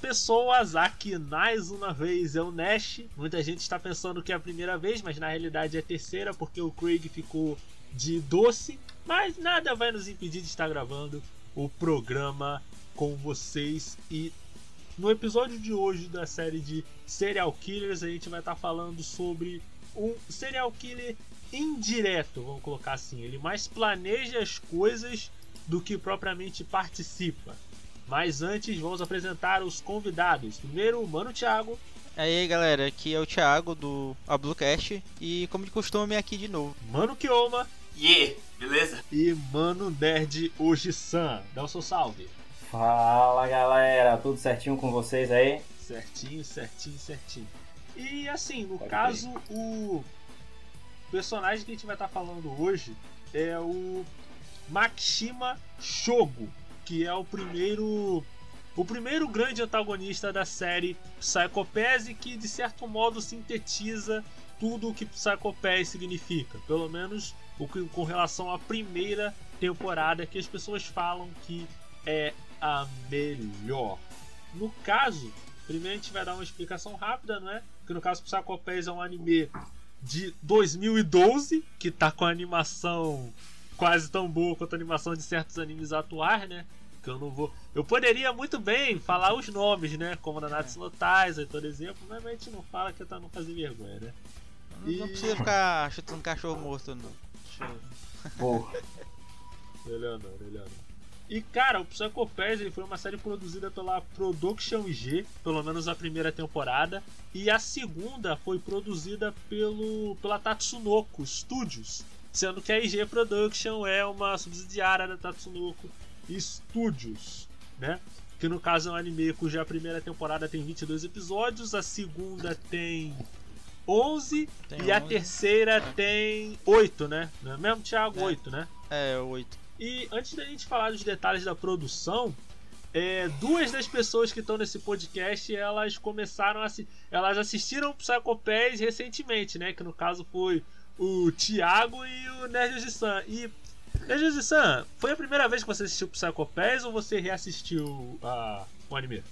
Pessoas, aqui mais uma vez é o Nash. Muita gente está pensando que é a primeira vez, mas na realidade é a terceira, porque o Craig ficou de doce. Mas nada vai nos impedir de estar gravando o programa com vocês. E no episódio de hoje da série de Serial Killers, a gente vai estar falando sobre um serial killer indireto, vamos colocar assim. Ele mais planeja as coisas do que propriamente participa. Mas antes, vamos apresentar os convidados. Primeiro, o Mano Thiago. E aí galera, aqui é o Thiago do Ablucast e como de costume aqui de novo. Mano Kioma. Yeah, beleza? E Mano Nerd Oji-san. Dá o seu salve. Fala galera, tudo certinho com vocês aí? Certinho, certinho, certinho. E assim, no Pode caso, ver. o personagem que a gente vai estar falando hoje é o Makishima Shogo que é o primeiro o primeiro grande antagonista da série Psycho e que de certo modo sintetiza tudo o que Psycho Pass significa, pelo menos o que, com relação à primeira temporada que as pessoas falam que é a melhor. No caso, primeiro a gente vai dar uma explicação rápida, não é? Que no caso Psycho Pass é um anime de 2012 que tá com a animação quase tão boa quanto a animação de certos animes atuais, né? Que eu não vou. Eu poderia muito bem falar os nomes, né? Como Nanatsu no Taizai, por exemplo, mas a gente não fala que é pra não fazer vergonha, né? Não, e... não precisa ficar chutando cachorro morto, não. Porra. melhor não, melhor não. E cara, o Psycho Pass foi uma série produzida pela Production G, pelo menos a primeira temporada, e a segunda foi produzida pelo pela Tatsunoko Studios, sendo que a IG Production é uma subsidiária da Tatsunoko Studios, né? Que no caso é um anime cuja primeira temporada tem 22 episódios, a segunda tem 11 tem e 11. a terceira tem 8, né? Não é mesmo, Thiago? É. 8, né? É, 8. E antes da gente falar dos detalhes da produção, é, duas das pessoas que estão nesse podcast elas começaram a elas assistiram Psycho Pass recentemente, né? Que no caso foi o Thiago e o Nerd de San. E Nerd-san, foi a primeira vez que você assistiu Psycho Pass ou você reassistiu uh, o anime?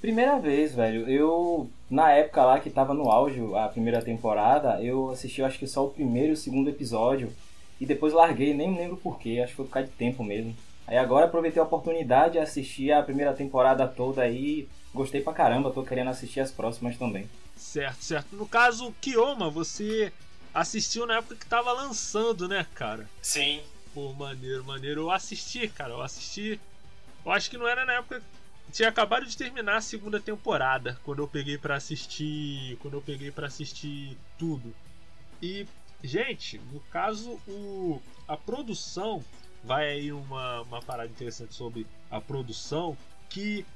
Primeira vez, velho. Eu, na época lá que tava no auge a primeira temporada, eu assisti acho que só o primeiro e o segundo episódio. E depois larguei, nem lembro porquê, acho que foi por causa de tempo mesmo. Aí agora aproveitei a oportunidade de assistir a primeira temporada toda aí. Gostei pra caramba, tô querendo assistir as próximas também. Certo, certo. No caso, Kioma, você assistiu na época que tava lançando, né, cara? Sim. Pô, maneiro, maneiro. Eu assisti, cara, eu assisti. Eu acho que não era na época. Tinha acabado de terminar a segunda temporada quando eu peguei para assistir. Quando eu peguei para assistir tudo. E, gente, no caso, o, a produção. Vai aí uma, uma parada interessante sobre a produção. Que,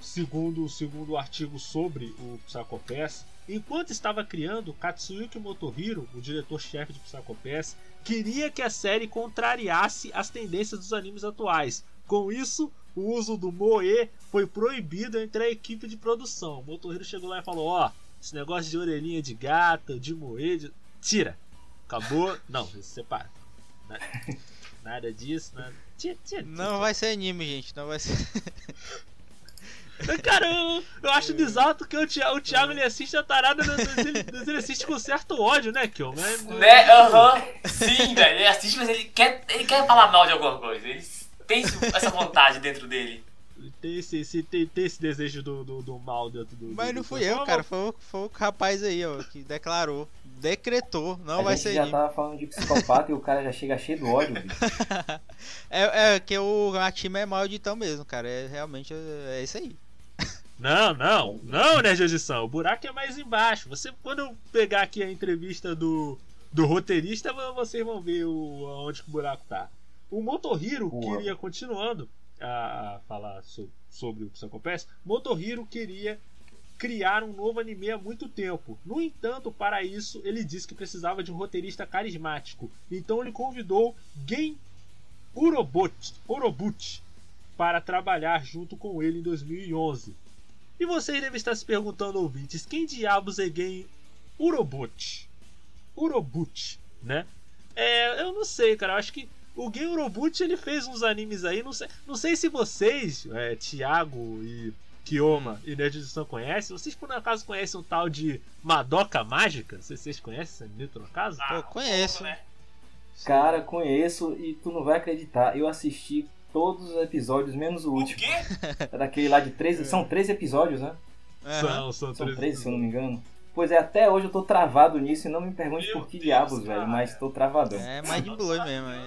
segundo, segundo o artigo sobre o Psycho Pass, enquanto estava criando, Katsuyuki Motohiro, o diretor-chefe de Psycho Pass, queria que a série contrariasse as tendências dos animes atuais. Com isso, o uso do moe foi proibido entre a equipe de produção. O Motohiro chegou lá e falou: Ó, oh, esse negócio de orelhinha de gato, de moe, de... tira. Acabou. Não, separa. Nada disso, nada. Tira, tira, tira. Não vai ser anime, gente. Não vai ser. Cara, eu, eu acho bizarro porque o Thiago, o Thiago ele assiste a tarada, mas ele, ele assiste com certo ódio, né, Kion? Né? né? Aham. Uhum. Sim, velho. Ele assiste, mas ele quer, ele quer falar mal de alguma coisa. Ele tem essa vontade dentro dele. Tem esse, esse, tem, tem esse desejo do, do, do mal dentro do. Mas do, não fui eu, cara. Foi, o, foi o rapaz aí, ó, que declarou. Decretou, não a vai ser. já tava falando de psicopata e o cara já chega cheio do ódio, bicho. é, é que o a time é malditão mesmo, cara. É realmente é, é isso aí. Não, não, não, né, Edição? O buraco é mais embaixo. Você, quando eu pegar aqui a entrevista do, do roteirista, vocês vão ver o, onde o buraco tá. O Motohiro Boa. queria, continuando a, a falar so, sobre o Psycho Pass, Motohiro queria criar um novo anime há muito tempo. No entanto, para isso, ele disse que precisava de um roteirista carismático. Então ele convidou Gen Urobuchi para trabalhar junto com ele em 2011. E vocês devem estar se perguntando, ouvintes, quem diabos é Gen Urobut? Urobut, né? É, eu não sei, cara. Eu acho que o Gen Urobut ele fez uns animes aí. Não sei, não sei se vocês, é, Thiago e Kioma e Nerd Edição conhecem. Vocês por acaso conhecem um tal de Madoka Mágica? Vocês, vocês conhecem esse mito no caso? Ah, Pô, conheço. né? Cara, conheço e tu não vai acreditar. Eu assisti todos os episódios, menos o O último. quê? É daquele lá de 13. São 13 episódios, né? Aham. São, são, São três 13, se eu não me engano. Pois é, até hoje eu tô travado nisso e não me pergunte Meu por que Deus, diabos, cara. velho, mas tô travadão. É mais de boa mesmo. é.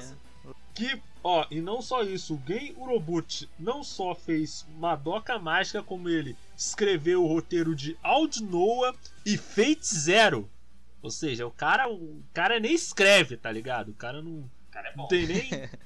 Que, ó, e não só isso, o Gen Urobuchi não só fez Madoka Mágica, como ele escreveu o roteiro de Aud Noah e Fate Zero. Ou seja, o cara, o cara nem escreve, tá ligado? O cara não, O cara é não tem nem.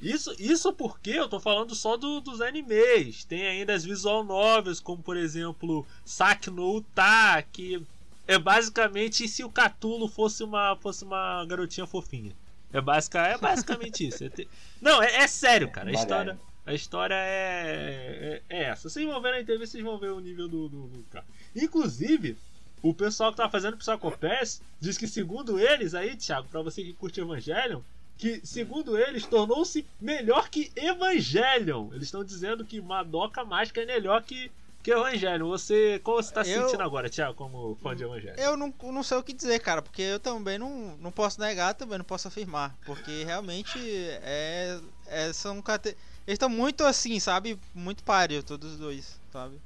Isso, isso porque eu tô falando só do- dos animes. Tem ainda as visual novels, como por exemplo Saki no Uta, que é basicamente se o Catulo fosse uma, fosse uma garotinha fofinha. É, basica, é basicamente isso. É te- Não, é, é sério, cara. A história, a história é, é, é essa. Vocês vão ver na entrevista, vocês vão ver o nível do, do, do cara. Inclusive, o pessoal que tá fazendo Psycho Pass diz que, segundo eles, aí, Thiago, pra você que curte Evangelion, que, segundo eles, tornou-se melhor que Evangelion. Eles estão dizendo que Madoka Mágica é melhor que, que Evangelion. Você, como você tá se Eu- sentindo agora, Thiago, como fã de Evangelion? Eu não, não sei o que dizer, cara, porque eu também não, não posso negar, também não posso afirmar. Porque realmente é, é, são cate... Eles estão muito assim, sabe? Muito páreo, todos os dois, sabe?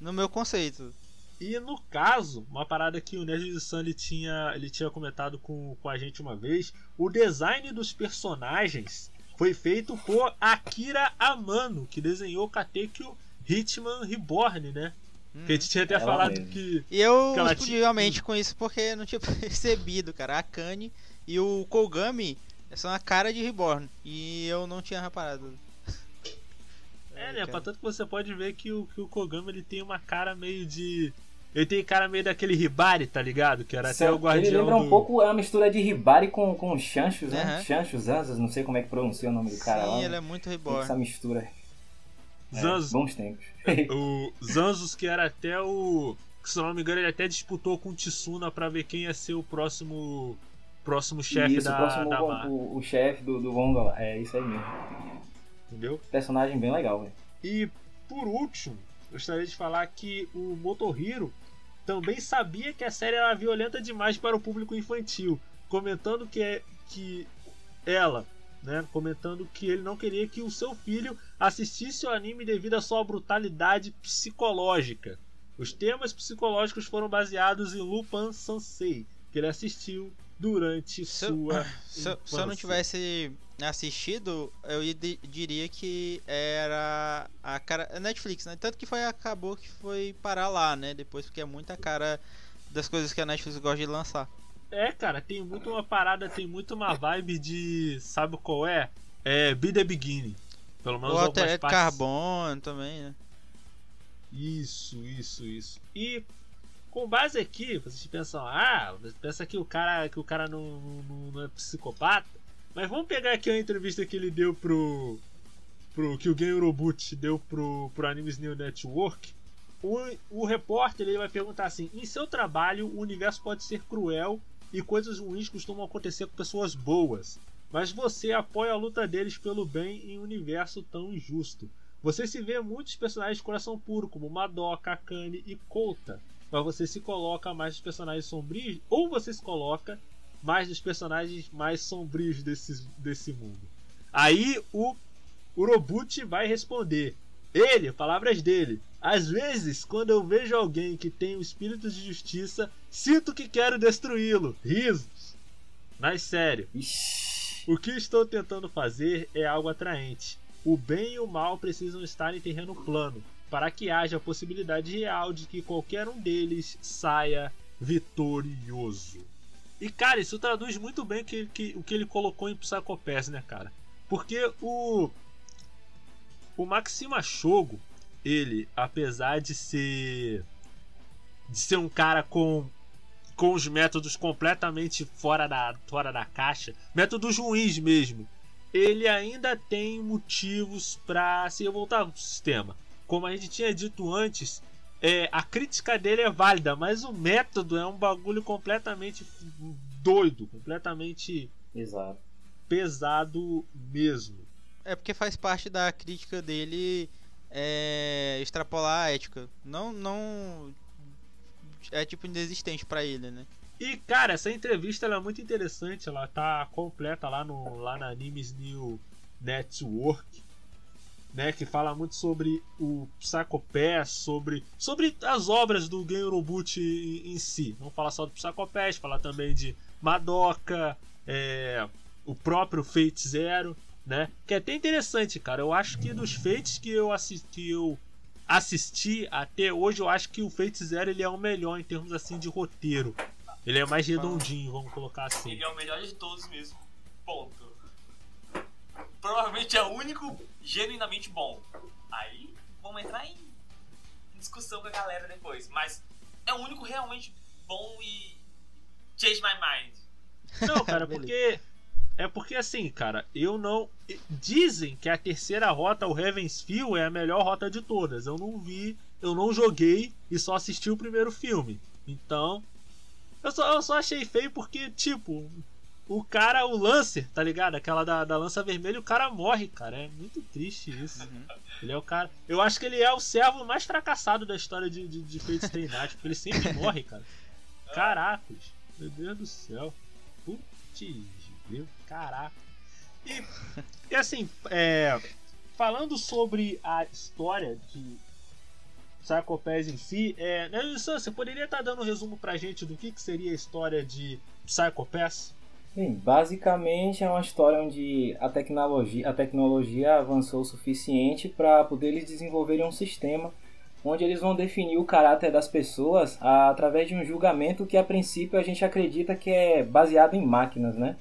No meu conceito. E no caso, uma parada que o Nerd de Sun ele tinha, ele tinha comentado com, com a gente uma vez, o design dos personagens foi feito por Akira Amano, que desenhou Katekyo Hitman Reborn, né? Uhum. Que a gente tinha até falado mesmo. que. E eu explodi tinha- a mente com isso porque eu não tinha percebido, cara. A Kanye e o Kogami são a cara de Reborn. E eu não tinha reparado. É, né? cara. Pra tanto que você pode ver que o, que o Kogami ele tem uma cara meio de. Ele tem cara meio daquele Hibari, tá ligado? Que era até o guardião. Ele lembra um do- pouco a mistura de Hibari com, com chanchos, né? Chanchos, Anzas, não sei como é que pronuncia o nome do cara lá. Sim, né? ele é muito Reborn. Essa mistura. É, Zanzo. bons tempos. O Zanzus, que era até o. que, Se eu não me engano, ele até disputou com o Tsuna pra ver quem ia ser o próximo. Próximo chefe isso, da, o próximo da o, o, o chefe do, do Gonga lá. É isso aí mesmo. Entendeu? Personagem bem legal, velho. E por último, gostaria de falar que o Motohiro também sabia que a série era violenta demais para o público infantil, comentando que, é- que ela, né, comentando que ele não queria que o seu filho assistisse o anime devido à sua brutalidade psicológica. Os temas psicológicos foram baseados em Lupin Sansei, que ele assistiu durante Se sua Se, eu- se eu não tivesse assistido, eu diria que era a cara. a Netflix, né? Tanto que foi acabou que foi parar lá, né? Depois, porque é muita cara das coisas que a Netflix gosta de lançar. É, cara, tem muito uma parada, tem muito uma vibe de. Sabe qual é? É Be the Beginning. Pelo menos O Altered partes. Carbon também, né? Isso, isso, isso. E com base aqui, vocês pensam, ah, pensa que o cara, que o cara não, não, não é psicopata. Mas vamos pegar aqui a entrevista que ele deu pro. pro que o Gen Urobuchi deu pro, pro Animes New Network. O, o repórter ele vai perguntar assim: em seu trabalho, o universo pode ser cruel e coisas ruins costumam acontecer com pessoas boas. Mas você apoia a luta deles pelo bem em um universo tão injusto. Você se vê muitos personagens de coração puro, como Madoka, Akane e Kouta. Mas você se coloca mais personagens sombrios, ou você se coloca mais nos personagens mais sombrios desse, desse mundo. Aí o Urobuchi vai responder. Ele, palavras dele. Às vezes, quando eu vejo alguém que tem o espírito de justiça, sinto que quero destruí-lo. Risos. Mas sério, o que estou tentando fazer é algo atraente. O bem e o mal precisam estar em terreno plano, para que haja a possibilidade real de que qualquer um deles saia vitorioso. E cara, isso traduz muito bem que, que- o que ele colocou em Psycho né, cara? Porque o. O Maxima Shogo, ele, apesar de ser. de ser um cara com com os métodos completamente fora da, fora da caixa, métodos ruins mesmo, ele ainda tem motivos para se revoltar com o sistema. Como a gente tinha dito antes, é, a crítica dele é válida, mas o método é um bagulho completamente doido, completamente Exato. pesado mesmo. É porque faz parte da crítica dele é, extrapolar a ética. Não, não é tipo inexistente para ele, né? E cara, essa entrevista ela é muito interessante, ela tá completa lá no lá na Animes New Network, né, que fala muito sobre o Psycho Pass, sobre sobre as obras do Gen Robot em, em si. Não fala só do Psycho Pass, fala também de Madoka, é, o próprio Fate Zero, né? Que é até interessante, cara. Eu acho que dos Fates que eu assisti, eu assisti até hoje, eu acho que o Fate Zero ele é o melhor em termos assim de roteiro. Ele é mais redondinho, vamos colocar assim. Ele é o melhor de todos mesmo. Ponto. Provavelmente é o único genuinamente bom. Aí vamos entrar em discussão com a galera depois. Mas é o único realmente bom e. Change my mind. Não, cara, porque. É porque assim, cara, eu não. Dizem que a terceira rota, o Heaven's Feel, é a melhor rota de todas. Eu não vi, eu não joguei e só assisti o primeiro filme. Então, eu só, eu só achei feio porque, tipo, o cara, o Lancer, tá ligado? Aquela da, da lança vermelha, o cara morre, cara. É muito triste isso. Uhum. Ele é o cara. Eu acho que ele é o servo mais fracassado da história de, de, de Night, porque ele sempre morre, cara. Caracos. Meu Deus do céu. Putz, viu? Caraca. E, e assim, é, falando sobre a história de Psycho Pass em si. É, né, você poderia estar tá dando um resumo pra gente do que, que seria a história de Psycho Pass? Bem, basicamente é uma história onde a tecnologia, a tecnologia avançou o suficiente para poder eles desenvolverem um sistema onde eles vão definir o caráter das pessoas através de um julgamento que a princípio a gente acredita que é baseado em máquinas, né?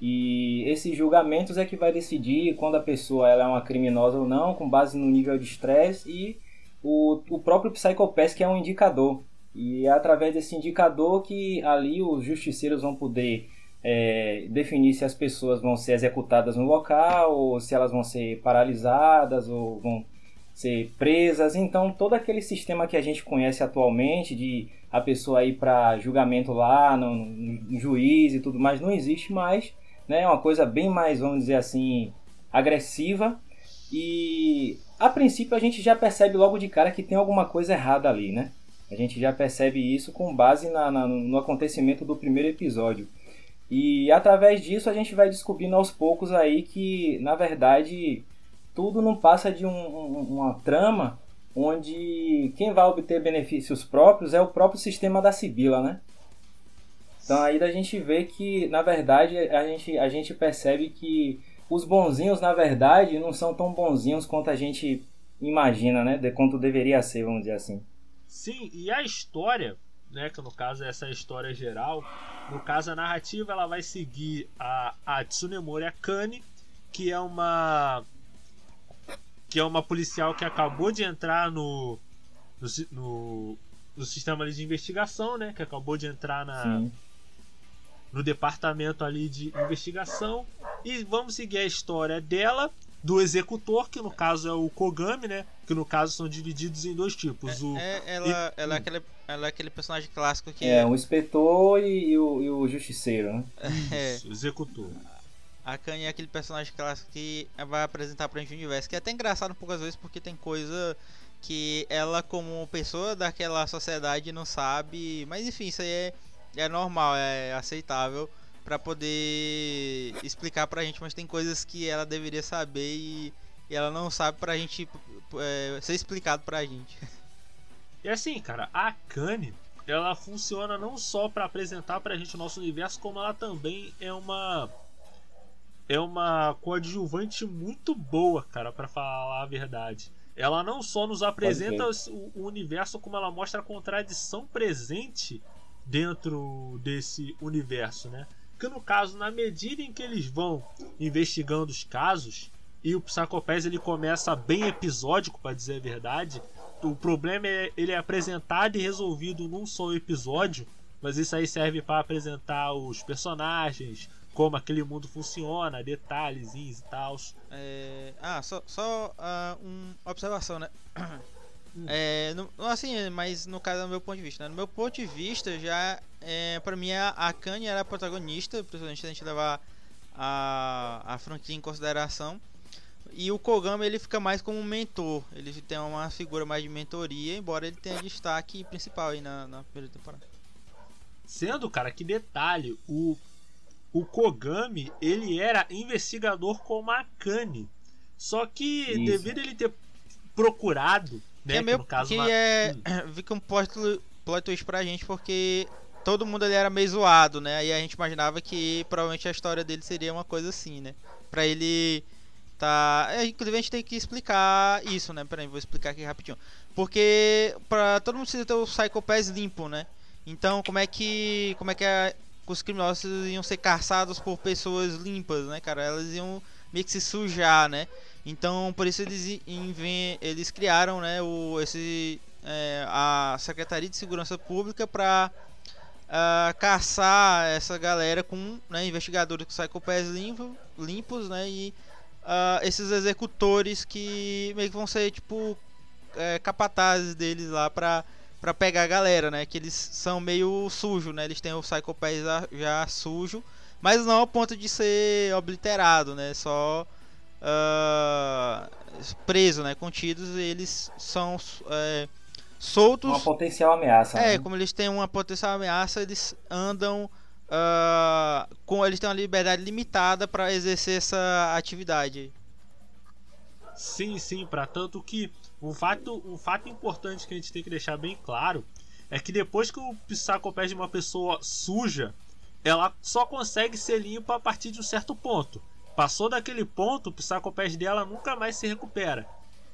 E esses julgamentos é que vai decidir quando a pessoa ela é uma criminosa ou não, com base no nível de estresse e o, o próprio Psychopath que é um indicador. E é através desse indicador que ali os justiceiros vão poder é, definir se as pessoas vão ser executadas no local, ou se elas vão ser paralisadas, ou vão ser presas. Então, todo aquele sistema que a gente conhece atualmente, de a pessoa ir para julgamento lá no, no, juiz e tudo mais, não existe mais. Né? É uma coisa bem mais, vamos dizer assim, agressiva. E a princípio a gente já percebe logo de cara que tem alguma coisa errada ali, né? A gente já percebe isso com base na, na, no acontecimento do primeiro episódio. E através disso a gente vai descobrindo aos poucos aí que, na verdade, tudo não passa de um, um, uma trama onde quem vai obter benefícios próprios é o próprio sistema da Sibila, né? Então aí a gente vê que, na verdade, a gente, a gente percebe que os bonzinhos, na verdade, não são tão bonzinhos quanto a gente imagina, né? De quanto deveria ser, vamos dizer assim. Sim, e a história, né? Que no caso é essa história geral. No caso, a narrativa ela vai seguir a, a Tsunemori Akane, que é uma. que é uma policial que acabou de entrar no. no, no, no sistema de investigação, né? Que acabou de entrar na. Sim no departamento ali de investigação e vamos seguir a história dela do executor, que no caso é o Kogami, né? Que no caso são divididos em dois tipos. É, o... é, ela, e... ela, é aquele, ela é aquele personagem clássico que. É, o inspetor e, e, o, e o justiceiro, né? Isso, é. executor. A Kanye é aquele personagem clássico que vai apresentar pra gente o universo. Que é até engraçado poucas vezes porque tem coisa que ela, como pessoa daquela sociedade, não sabe. Mas enfim, isso aí é é normal, é aceitável para poder explicar pra gente, mas tem coisas que ela deveria saber e, e ela não sabe pra gente é, ser explicado pra gente. E assim, cara, a Kanye, ela funciona não só para apresentar pra gente o nosso universo, como ela também é uma é uma coadjuvante muito boa, cara, para falar a verdade. Ela não só nos apresenta o, o universo, como ela mostra a contradição presente dentro desse universo, né? Que no caso, na medida em que eles vão investigando os casos e o Psychopath ele começa bem episódico, para dizer a verdade, o problema é ele é apresentado e resolvido num só episódio, mas isso aí serve para apresentar os personagens, como aquele mundo funciona, detalhezinhos e tal. É... Ah, só, só uh, uma observação, né? É, no, assim, mas no caso do meu ponto de vista, né? No meu ponto de vista, já é, pra mim a, a Kanye era a protagonista, principalmente se a gente levar a, a franquia em consideração. E o Kogami ele fica mais como um mentor. Ele tem uma figura mais de mentoria, embora ele tenha destaque principal aí na, na primeira temporada. Sendo, cara, que detalhe, o, o Kogami, ele era investigador com a Akane. Só que Isso. devido a ele ter procurado, né, que é meio no caso que é Hum. fica um plot, plot twist pra gente porque todo mundo ali era meio zoado, né? Aí a gente imaginava que provavelmente a história dele seria uma coisa assim, né? Pra ele tá, é, inclusive a gente tem que explicar isso, né? Peraí, vou explicar aqui rapidinho. Porque pra todo mundo precisa ter o Psycho Pass limpo, né? Então, como é que como é que a- os criminosos iam ser caçados por pessoas limpas, né, cara? Elas iam meio que se sujar, né? Então, por isso eles eles criaram, né, o esse é, a Secretaria de Segurança Pública para caçar essa galera com né, investigadores com psychopaths limpo, limpos, né, e ah, esses executores que meio que vão ser tipo é, capatazes deles lá pra, pra pegar a galera, né, que eles são meio sujo, né, eles têm o psychopath já, já sujo, mas não ao ponto de ser obliterado, né, só ah, preso, né, contidos, e eles são é, soltos. Uma potencial ameaça. É, né? como eles têm uma potencial ameaça, eles andam ah, com eles têm uma liberdade limitada para exercer essa atividade. Sim, sim, para tanto que um fato, um fato importante que a gente tem que deixar bem claro é que depois que o psicopés de uma pessoa suja, ela só consegue ser limpa a partir de um certo ponto. Passou daquele ponto, o psicopés dela nunca mais se recupera.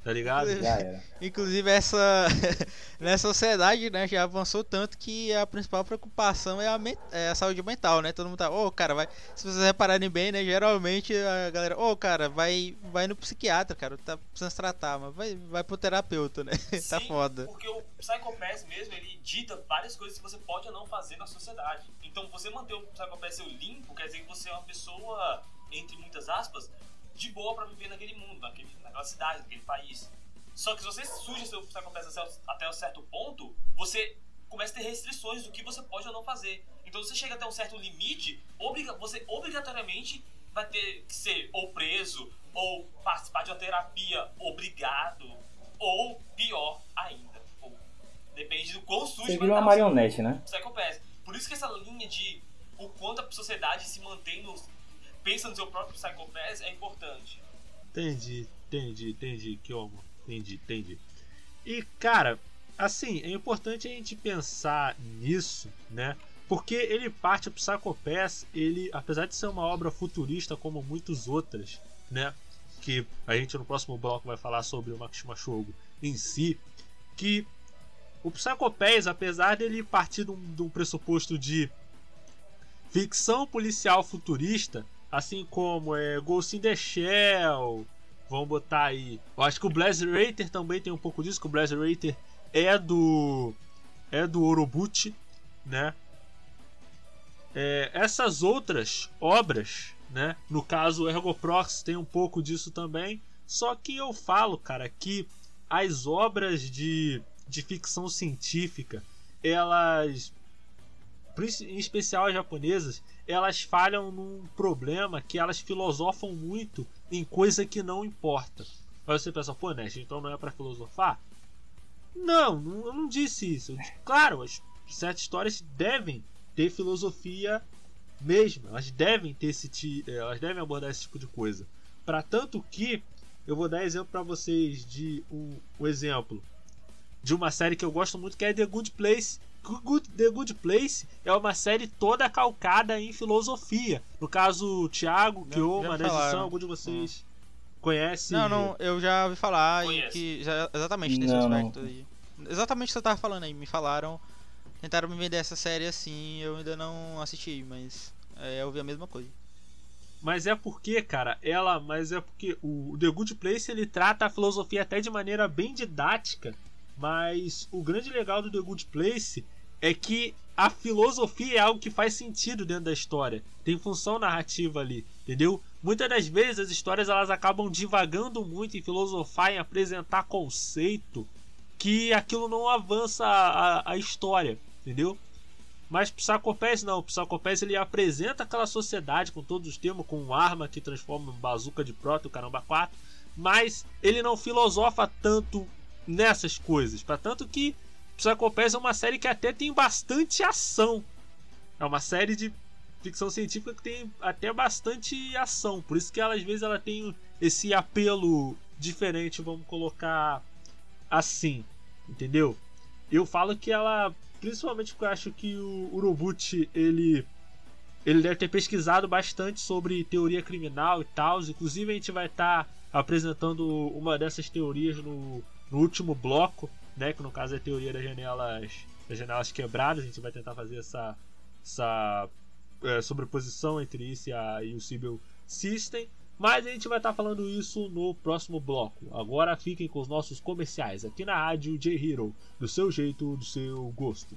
Tá ligado? Já era. Inclusive essa nessa sociedade, né, já avançou tanto que a principal preocupação é a, é a saúde mental, né? Todo mundo tá, ô, cara, vai, se vocês repararem bem, né, geralmente a galera, ô, cara, vai vai no psiquiatra, cara, tá precisando se tratar, mas vai vai pro terapeuta, né? tá Sim, foda. Porque o Psychopass mesmo, ele dita várias coisas que você pode ou não fazer na sociedade. Então, você manter o Psychopass seu limpo, quer dizer que você é uma pessoa, entre muitas aspas, de boa pra viver naquele mundo, naquele, naquela cidade, naquele país. Só que se você suja seu Psychopass até, um certo ponto, você começa a ter restrições do que você pode ou não fazer. Então, você chega até um certo limite, obriga, você obrigatoriamente vai ter que ser ou preso, ou participar de uma terapia obrigado, ou pior ainda. Ou, depende do quão sujo Você vai vira uma marionete, né? Psychopath. Por isso que essa linha de o quanto a sociedade se mantém no. Pensa no seu próprio Psychopath é importante. Entendi, entendi, entendi, Kyomo. Entendi, entendi. E, cara, assim, é importante a gente pensar nisso, né? Porque ele parte o Psychopass, ele, apesar de ser uma obra futurista como muitas outras, né? Que a gente no próximo bloco vai falar sobre o Makishima Shogo em si, que o Psychopass, apesar dele partir de um, de um pressuposto de ficção policial futurista, assim como é Ghost in the Shell, vamos botar aí. Eu acho que o Blaze Rater também tem um pouco disso, que o Blaze Rater é do é do Orobuchi, né? É, essas outras obras, né? No caso, o Ergoprox tem um pouco disso também. Só que eu falo, cara, que as obras de, de ficção científica, elas, em especial as japonesas, elas falham num problema que elas filosofam muito em coisa que não importa. Aí você pensa, pô, Nest, então não é pra filosofar? Não, eu não disse isso. Claro, as certas histórias devem ter filosofia mesmo. Elas devem ter esse eh, elas devem abordar esse tipo de coisa. Para tanto que eu vou dar exemplo para vocês de um, um exemplo de uma série que eu gosto muito que é The Good Place. Good- The Good Place é uma série toda calcada em filosofia. No caso, o Thiago, Kioma, edição, falaram. algum de vocês conhece? Não, não, eu já ouvi falar e Conheço. que já, exatamente nesse Não, não. aspecto aí. Exatamente o que você tava falando aí, me falaram, tentaram me vender essa série assim, eu ainda não assisti, mas é, eu vi a mesma coisa. Mas é porque, cara, ela. Mas é porque o The Good Place ele trata a filosofia até de maneira bem didática. Mas o grande legal do The Good Place é que a filosofia é algo que faz sentido dentro da história. Tem função narrativa ali, entendeu? Muitas das vezes as histórias elas acabam divagando muito em filosofar, em apresentar conceito que aquilo não avança a, a- a história, entendeu? Mas Psychopass não, Psychopass ele apresenta aquela sociedade com todos os termos, com arma que transforma em bazuca de próton, caramba 4, mas ele não filosofa tanto nessas coisas. Para tanto que Psycho Pass é uma série que até tem bastante ação. É uma série de ficção científica que tem até bastante ação. Por isso que ela, às vezes ela tem esse apelo diferente, vamos colocar assim, entendeu? Eu falo que ela, principalmente porque eu acho que o Urobuchi, ele ele deve ter pesquisado bastante sobre teoria criminal e tal. Inclusive a gente vai estar tá apresentando uma dessas teorias no, no último bloco, né? Que no caso é a teoria das janelas, das janelas quebradas. A gente vai tentar fazer essa, essa é, sobreposição entre isso e, a, e o Sibyl System. Mas a gente vai estar falando isso no próximo bloco. Agora fiquem com os nossos comerciais aqui na rádio J-Hero, do seu jeito, do seu gosto.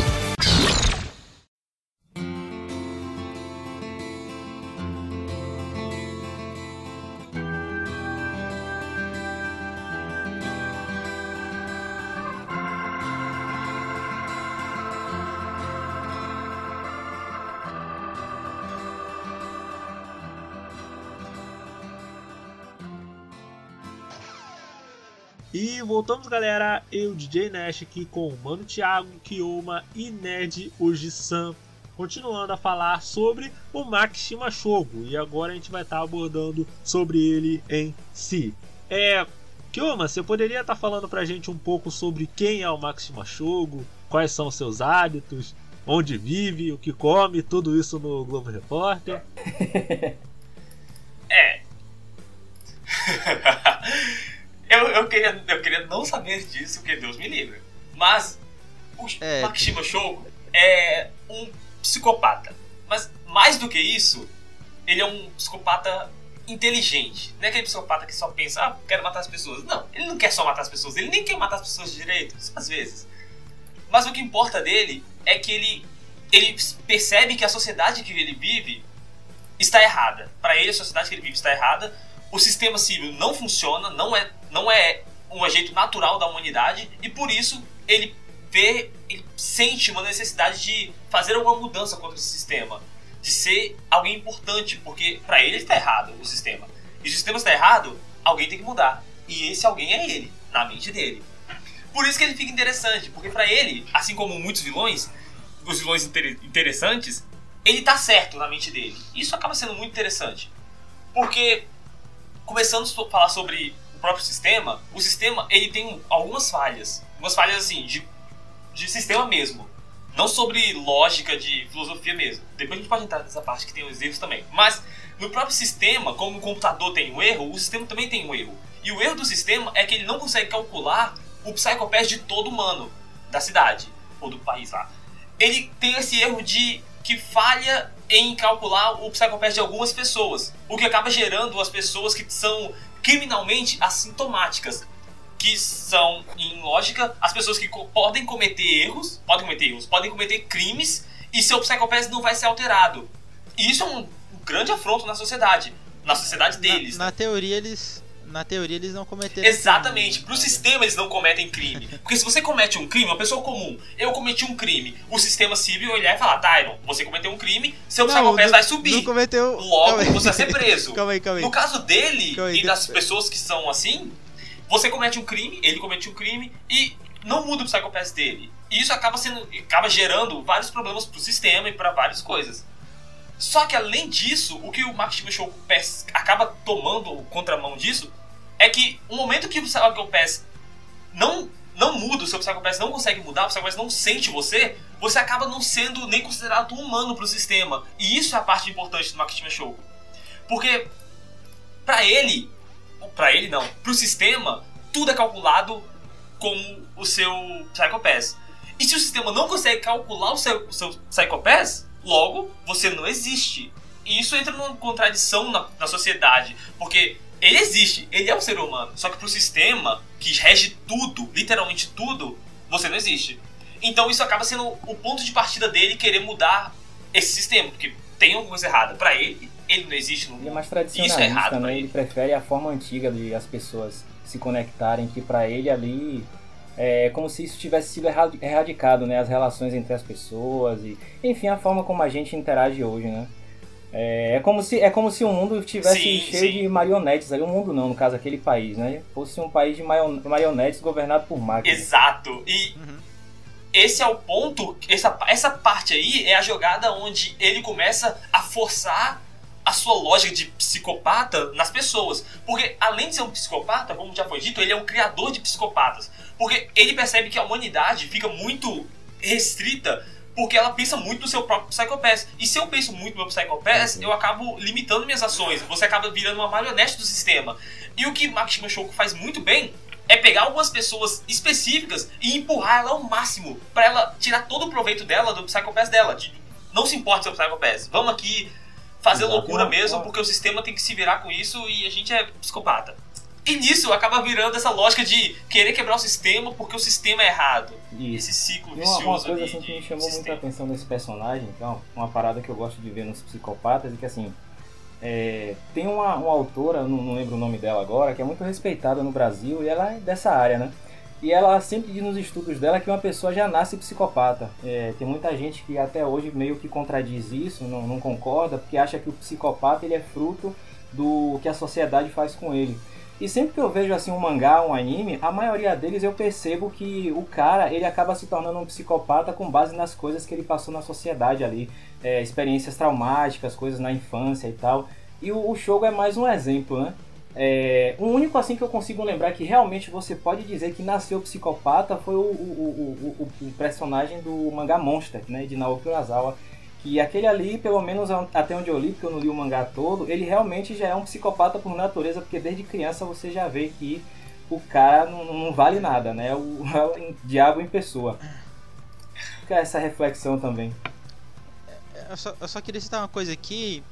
E voltamos, galera. Eu, DJ Nash, aqui com o Mano Thiago, Kiyoma e Ned Oji-san, continuando a falar sobre o Makishima Shogo. E agora a gente vai estar tá abordando sobre ele em si. É. Kiyoma, você poderia estar tá falando pra gente um pouco sobre quem é o Makishima Shogo, quais são seus hábitos, onde vive, o que come, tudo isso no Globo Repórter? é. Eu, eu, queria, eu queria não saber disso, porque Deus me livre. Mas o é, Makishima é um psicopata. Mas mais do que isso, ele é um psicopata inteligente. Não é aquele psicopata que só pensa, ah, quero matar as pessoas. Não, ele não quer só matar as pessoas, ele nem quer matar as pessoas direito, às vezes. Mas o que importa dele é que ele, ele percebe que a sociedade que ele vive está errada. Para ele, a sociedade que ele vive está errada o sistema civil não funciona, não é, não é um jeito natural da humanidade e por isso ele vê, ele sente uma necessidade de fazer alguma mudança contra esse sistema, de ser alguém importante, porque para ele está errado o sistema. E se o sistema está errado, alguém tem que mudar. E esse alguém é ele, na mente dele. Por isso que ele fica interessante, porque para ele, assim como muitos vilões, os vilões inter interessantes, ele tá certo na mente dele. Isso acaba sendo muito interessante. Porque começando a falar sobre o próprio sistema, o sistema ele tem algumas falhas. Algumas falhas assim, de, de sistema mesmo. Não sobre lógica de filosofia mesmo. Depois a gente pode entrar nessa parte que tem os erros também. Mas No próprio sistema, como o computador tem um erro, o sistema também tem um erro. E o erro do sistema é que ele não consegue calcular o Psychopath de todo humano da cidade ou do país lá. Ele tem esse erro de que falha em calcular o Psychopath de algumas pessoas, o que acaba gerando as pessoas que são criminalmente assintomáticas, que são, em lógica, as pessoas que co podem cometer erros, podem cometer erros, podem cometer crimes e seu Psychopath não vai ser alterado. E isso é um, grande afronto na sociedade, na sociedade deles. Na, né? na teoria eles na teoria eles não cometeram Exatamente, crime. pro sistema eles não cometem crime. Porque se você comete um crime, uma pessoa comum, eu cometi um crime, o sistema civil olhar e falar, Tyron, você cometeu um crime, seu não- vai subir. Não cometeu. Logo, Calma você vai ser preso. calma aí, calma aí. No caso dele Calma aí, e das pessoas que são assim, você comete um crime, ele comete um crime e não muda o Psychopath dele. E isso acaba sendo acaba gerando vários problemas pro sistema e para várias coisas. Só que além disso, o que o Mark Show acaba tomando contramão disso é que o momento que o Psychopath não não muda, o seu Psychopath não consegue mudar, o Psychopath não sente você, você acaba não sendo nem considerado humano pro sistema. E isso é a parte importante do Makishima Show. Porque pra ele, pra ele não, pro sistema, tudo é calculado como o seu Psychopath. E se o sistema não consegue calcular o seu, o seu Psychopath, logo você não existe. E isso entra numa contradição na, na sociedade, porque ele existe, ele é um ser humano, só que pro sistema que rege tudo, literalmente tudo, você não existe. Então isso acaba sendo o ponto de partida dele querer mudar esse sistema, porque tem alguma coisa errada. Pra ele, ele não existe no Ele é mais Isso é tradicionalista, errado né? ele. Ele prefere a forma antiga de as pessoas se conectarem, que pra ele ali é como se isso tivesse sido erra- erradicado, né? As relações entre as pessoas e, enfim, a forma como a gente interage hoje, né? É, é como se é como se o mundo estivesse Sim, cheio sim. de marionetes, ali o mundo não, no caso aquele país, né? Fosse um país de marionetes governado por máquinas. Exato. E Uhum. esse é o ponto, essa, essa parte aí é a jogada onde ele começa a forçar a sua lógica de psicopata nas pessoas. Porque além de ser um psicopata, como já foi dito, ele é um criador de psicopatas. Porque ele percebe que a humanidade fica muito restrita porque ela pensa muito no seu próprio psicopath. E se eu penso muito no meu psicopath, eu acabo limitando minhas ações. Você acaba virando uma marionete do sistema. E o que Makishima Shoko faz muito bem é pegar algumas pessoas específicas e empurrar ela ao máximo pra ela tirar todo o proveito dela do psicopath dela. De, não se importa seu psicopath. Vamos aqui fazer Exato. loucura mesmo porque o sistema tem que se virar com isso e a gente é psicopata. E nisso acaba virando essa lógica de querer quebrar o sistema porque o sistema é errado. Isso. Esse ciclo E uma, vicioso uma coisa assim de que me chamou muita atenção nesse personagem, então, uma parada que eu gosto de ver nos psicopatas, é que assim, é, tem uma, uma autora, não, não lembro o nome dela agora, que é muito respeitada no Brasil e ela é dessa área, né? E ela sempre diz nos estudos dela que uma pessoa já nasce psicopata. É, tem muita gente que até hoje meio que contradiz isso, não, não concorda, porque acha que o psicopata ele é fruto do que a sociedade faz com ele. E sempre que eu vejo assim um mangá, um anime, a maioria deles eu percebo que o cara ele acaba se tornando um psicopata com base nas coisas que ele passou na sociedade ali, é, experiências traumáticas, coisas na infância e tal. E o, o Shogo é mais um exemplo, né? É, o único assim que eu consigo lembrar que realmente você pode dizer que nasceu psicopata foi o, o, o, o, personagem do mangá Monster, né, de Naoki Urasawa. Que aquele ali, pelo menos até onde eu li, porque eu não li o mangá todo, ele realmente já é um psicopata por natureza, porque desde criança você já vê que o cara não, não vale nada, né? O, é o diabo em pessoa. Fica essa reflexão também. Eu só, eu só queria citar uma coisa aqui.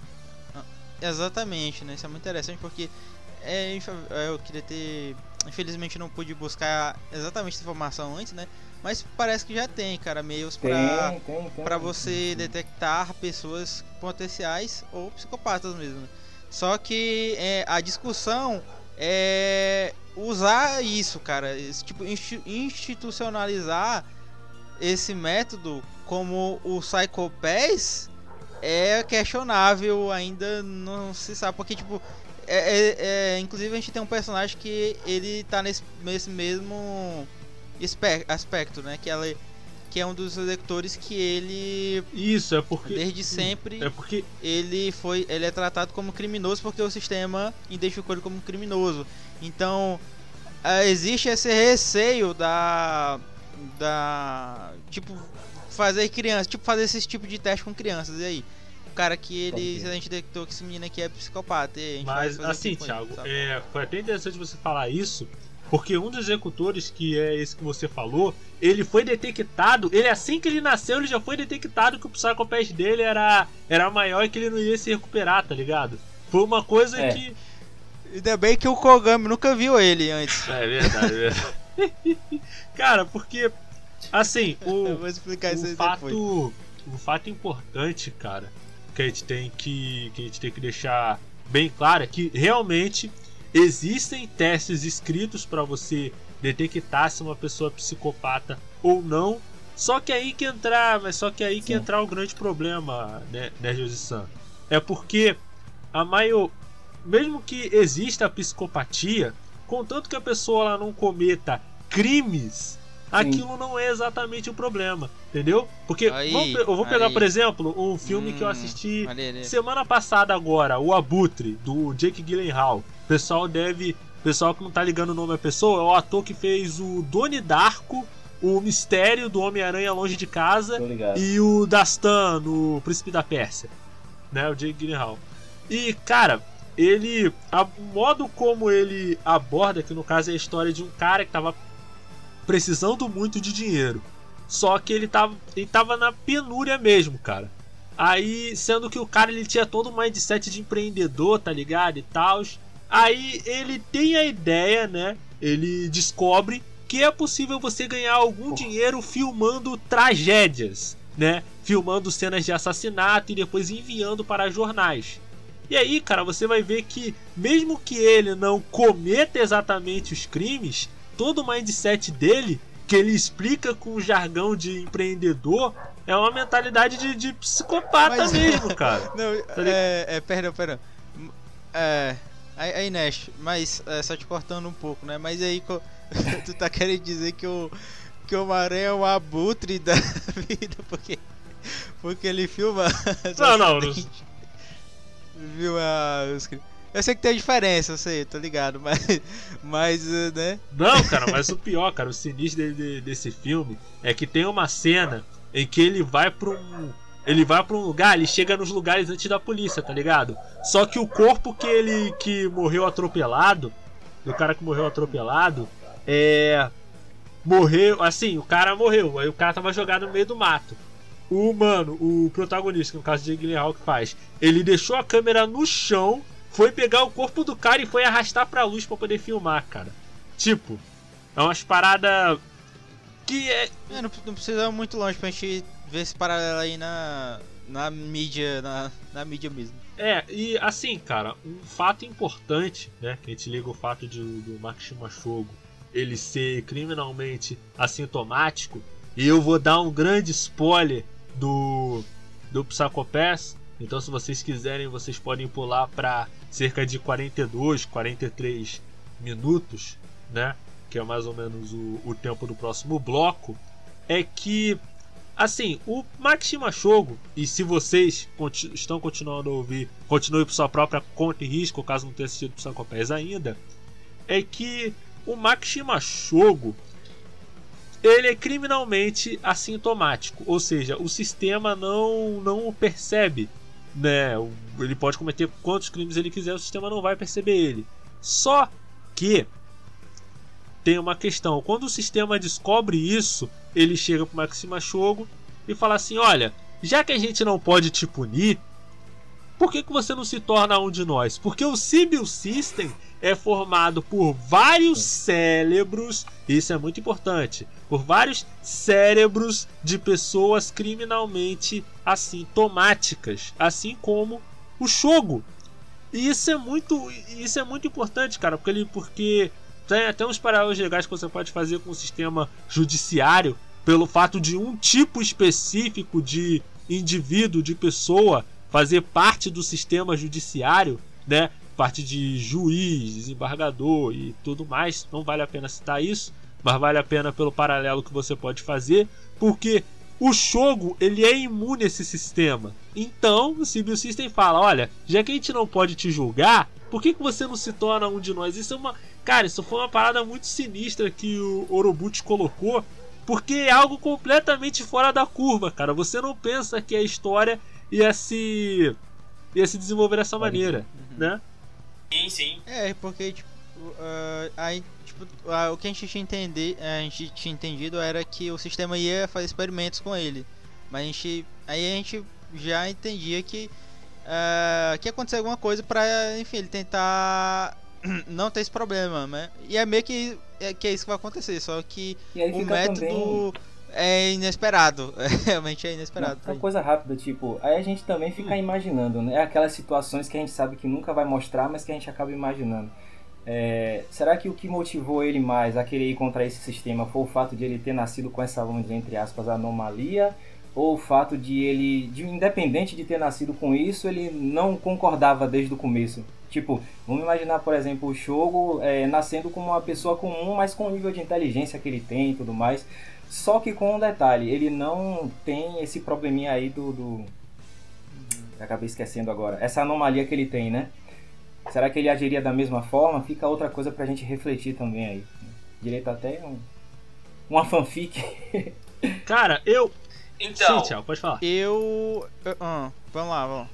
Exatamente, né? Isso é muito interessante porque é, eu queria ter. Infelizmente não pude buscar exatamente essa informação antes, né? Mas parece que já tem, cara, meios tem. pra você detectar pessoas potenciais ou psicopatas mesmo. né? Só que é, a discussão é usar isso, cara. Esse, tipo, insti- institucionalizar esse método como o Psycho Pass é questionável, ainda não se sabe, porque tipo. É, é- é- inclusive a gente tem um personagem que ele tá nesse, nesse mesmo aspecto, né? Que, ela, que é um dos executores que ele Isso, é porque. desde sempre É porque. ele foi ele é tratado como criminoso porque o sistema identificou ele como criminoso então ah, existe esse receio da da tipo fazer crianças tipo fazer esse tipo de teste com crianças e aí o cara que ele. A gente detectou que esse menino aqui é psicopata. E a gente vai Mas assim, ele, Thiago, sabe? é, foi até interessante você falar isso, porque um dos executores, que é esse que você falou, ele foi detectado, ele assim que ele nasceu, ele já foi detectado que o Psychopath dele era, era maior e que ele não ia se recuperar, tá ligado? Foi uma coisa É. que. Ainda bem que o Kogami nunca viu ele antes. É verdade, é verdade. Cara, porque. Assim, o. Eu vou explicar isso o fato, depois. o fato importante, cara, que a gente tem que, que a gente tem que deixar bem claro é que realmente existem testes escritos para você detectar se uma pessoa é psicopata ou não. Só que aí que entrar, mas só que aí que Sim. entrar o grande problema, né, né Josi-san? É porque a maior, mesmo que exista a psicopatia, contanto que a pessoa ela não cometa crimes, aquilo não é exatamente o problema, entendeu? Porque Aí, vamos eu vou pegar, aí. por exemplo, um filme que eu Hum, assisti semana passada agora, o Abutre, do Jake Gyllenhaal. O pessoal deve. O pessoal que não tá ligando o nome da pessoa é o ator que fez o Doni Darko, o Mistério do Homem-Aranha Longe de Casa e o Dastan no Príncipe da Pérsia, né? O Jake Gyllenhaal. E cara, ele, a- o modo como ele aborda, que no caso é a história de um cara que tava precisando muito de dinheiro, só que ele tava, ele tava na penúria mesmo, cara. Aí, sendo que o cara ele tinha todo um mindset de empreendedor, tá ligado? E tal. Aí ele tem a ideia, né? Ele descobre que é possível você ganhar algum dinheiro filmando tragédias, né? Filmando cenas de assassinato e depois enviando para jornais. E aí, cara, você vai ver que mesmo que ele não cometa exatamente os crimes, todo o mindset dele, que ele explica com o jargão de empreendedor, é uma mentalidade de, de psicopata Mas- mesmo, cara. Não, ligado? é, é, perdão, perdão. É. Aí, aí Nash, mas é, só te cortando um pouco, né? Mas aí tu tá querendo dizer que o que o Maranhão é o abutre da vida porque porque ele filma Não, não, acidentes, filma os Eu sei que tem diferença, eu sei, tô ligado, mas mas eh, né? Não, cara, mas o pior, cara, o sinistro de- de- desse filme é que tem uma cena em que ele vai pra um. Ele vai pra um lugar, ele chega nos lugares antes da polícia, tá ligado? Só que o corpo que ele que morreu atropelado, do cara que morreu atropelado, é. Morreu, assim, o cara morreu, aí o cara tava jogado no meio do mato. O mano, o protagonista, que no caso de Gyllenhaal que faz, ele deixou a câmera no chão, foi pegar o corpo do cara e foi arrastar pra luz pra poder filmar, cara. Tipo, é umas paradas que é. É, não, não precisa ir muito longe pra gente ver esse paralelo aí na na mídia, na, na mídia mesmo. É, e assim, cara, um fato importante, né? Que a gente liga o fato de, do Makishima Shogo ele ser criminalmente assintomático. E eu vou dar um grande spoiler do, do Psychopass. Então, se vocês quiserem, vocês podem pular para cerca de 42, 43 minutos, né? Que é mais ou menos o, o tempo do próximo bloco. É que Assim, o Makishima Shogo, e se vocês conti- estão continuando a ouvir, continue por sua própria conta e risco, caso não tenha assistido Psychopaths ainda, é que o Makishima Shogo ele é criminalmente assintomático, ou seja, o sistema não não o percebe, né? Ele pode cometer quantos crimes ele quiser, o sistema não vai perceber ele. Só que tem uma questão. Quando o sistema descobre isso, ele chega pro Maxima Shogo e fala assim: Olha, já que a gente não pode te punir, por que, que você não se torna um de nós? Porque o Sibyl System é formado por vários cérebros, isso é muito importante, por vários cérebros de pessoas criminalmente assintomáticas, assim como o Shogo. E isso é muito, isso é muito importante, cara, porque ele, porque tem até uns paralelos legais que você pode fazer com o sistema judiciário pelo fato de um tipo específico de indivíduo, de pessoa, fazer parte do sistema judiciário, né? Parte de juiz, desembargador e tudo mais. Não vale a pena citar isso, mas vale a pena pelo paralelo que você pode fazer, porque o Shogo ele é imune a esse sistema. Então o Sibyl System fala: olha, já que a gente não pode te julgar, por que, que você não se torna um de nós? Isso é uma. Cara, isso foi uma parada muito sinistra que o Orobuchi colocou, porque é algo completamente fora da curva, cara. Você não pensa que a história ia se. ia se desenvolver dessa maneira, né? Sim, sim. É, porque, tipo, uh, aí, o que a gente tinha, entender, a gente tinha entendido era que o sistema ia fazer experimentos com ele. Mas a gente. Aí a gente já entendia que. Uh, que ia acontecer alguma coisa pra, enfim, ele tentar não ter esse problema, né? E é meio que é, que é isso que vai acontecer, só que o método também... é inesperado. Realmente é inesperado. Uma, uma coisa rápida, tipo, aí a gente também fica hum. imaginando, né? Aquelas situações que a gente sabe que nunca vai mostrar, mas que a gente acaba imaginando. É, será que o que motivou ele mais a querer ir contra esse sistema foi o fato de ele ter nascido com essa, vamos entre aspas, anomalia? Ou o fato de ele, de, independente de ter nascido com isso, ele não concordava desde o começo? Tipo, vamos imaginar, por exemplo, o Shogo é, nascendo como uma pessoa comum, mas com o nível de inteligência que ele tem e tudo mais. Só que com um detalhe, ele não tem esse probleminha aí do. do... Acabei esquecendo agora. Essa anomalia que ele tem, né? Será que ele agiria da mesma forma? Fica outra coisa pra gente refletir também aí. Direito até um, uma fanfic. Cara, eu. Então. Sim, tchau, pode falar. Eu. Uh, vamos lá, vamos.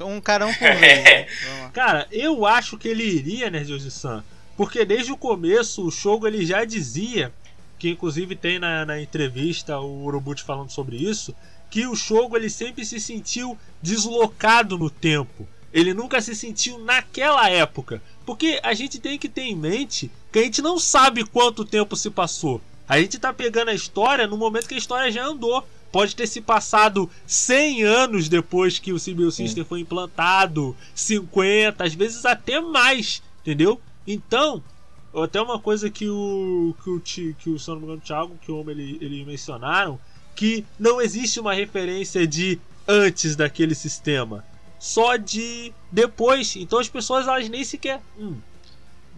Um carão por vez. Né? Cara, eu acho que ele iria, né, Joji-san? Porque desde o começo o Shogo ele já dizia, que inclusive tem na, na entrevista o Urobuchi falando sobre isso, que o Shogo ele sempre se sentiu deslocado no tempo. Ele nunca se sentiu naquela época. Porque a gente tem que ter em mente que a gente não sabe quanto tempo se passou. A gente tá pegando a história no momento que a história já andou. Pode ter se passado 100 anos depois que o Symbio System foi implantado, 50, às vezes até mais, entendeu? Então, até uma coisa que o que o, que o, se não me engano, Thiago, que o homem ele, ele mencionaram, que não existe uma referência de antes daquele sistema, só de depois. Então as pessoas elas nem sequer. Hum.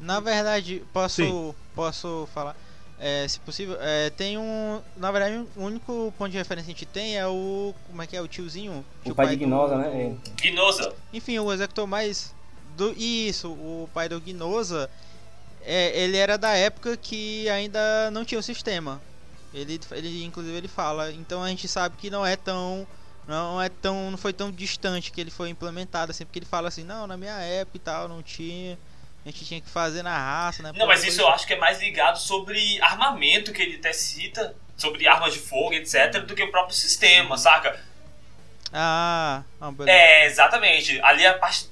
Na verdade, posso posso falar é, se possível, é, tem um. Na verdade, o único ponto de referência que a gente tem é o. Como é que é? O tiozinho. O pai, pai de Gnosa, do, né? Do... Gnosa. Enfim, o executor mais. Do, isso, o pai do Gnosa. É, ele era da época que ainda não tinha o sistema. Ele, ele, inclusive, ele fala. Então a gente sabe que não é tão. Não é tão. Não foi tão distante que ele foi implementado assim. Porque ele fala assim, não, na minha época e tal, não tinha a gente tinha que fazer na raça, né? Não, mas isso eu acho que é mais ligado sobre armamento que ele até cita, sobre armas de fogo, etc, do que o próprio sistema, saca? Ah, ah é, exatamente. Ali a parte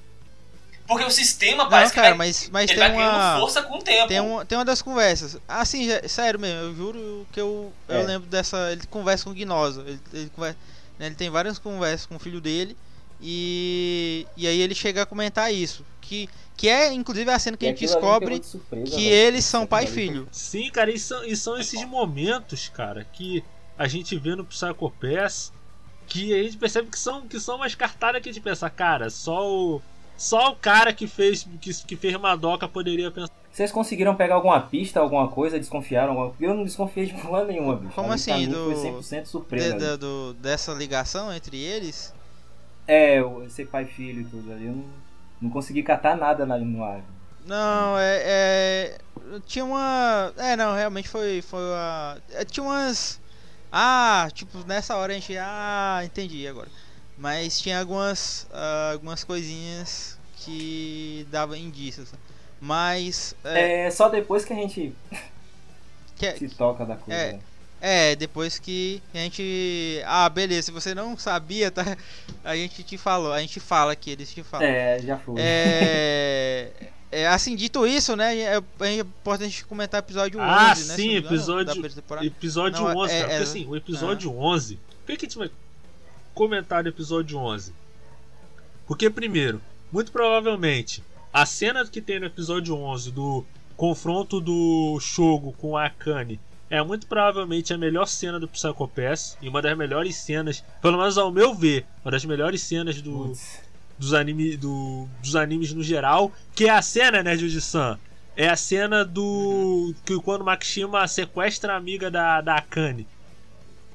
porque o sistema parece Não, cara, que vai, mas, mas ele tem vai uma força com o tempo. Tem, um, tem uma das conversas. Ah, sim, sério mesmo, eu juro que eu, é. eu lembro dessa. Ele conversa com o Gnosa. Ele, ele, conversa, né, ele tem várias conversas com o filho dele. E, e aí ele chega a comentar isso. Que que é, inclusive, a cena que e a gente descobre surpresa, que eles são pai e filho. Sim, cara, e são, e são esses momentos, cara, que a gente vê no Psycho Pass que a gente percebe que são, que são umas cartadas que a gente pensa, cara, só o. Só o cara que fez que, que fez Madoka poderia pensar. Vocês conseguiram pegar alguma pista, alguma coisa? Desconfiaram? Alguma... Eu não desconfiei de forma nenhuma, bicho. Como assim? Do... Foi 100% surpresa. De, do, dessa ligação entre eles? É, ser pai e filho e tudo ali. Eu não não consegui catar nada na, no ar. Não, é, é, Tinha uma. É, não, realmente foi. foi a, é, tinha umas. Ah, tipo, nessa hora a gente. Ah, entendi agora. Mas tinha algumas. Uh, algumas coisinhas que davam indícios. Mas. É, é só depois que a gente. Que, é se toca da coisa. É, é, depois que a gente. Ah, beleza, se você não sabia, tá? A gente te falou, a gente fala que eles te falam. É, já foi. É. é assim, dito isso, né? É, é importante comentar o episódio 11, ah, né? sim, episódio, episódio não, 11, é, cara. Porque assim, o episódio ah. 11. Por que, que a gente vai comentar o episódio 11? Porque, primeiro, muito provavelmente, a cena que tem no episódio 11 do confronto do Shogo com a Akane é muito provavelmente a melhor cena do Psycho Pass e uma das melhores cenas, pelo menos ao meu ver, uma das melhores cenas do, dos, anime, do, dos animes no geral, que é a cena, né, Juji-san? É a cena do. que quando Makishima sequestra a amiga da, da Akane.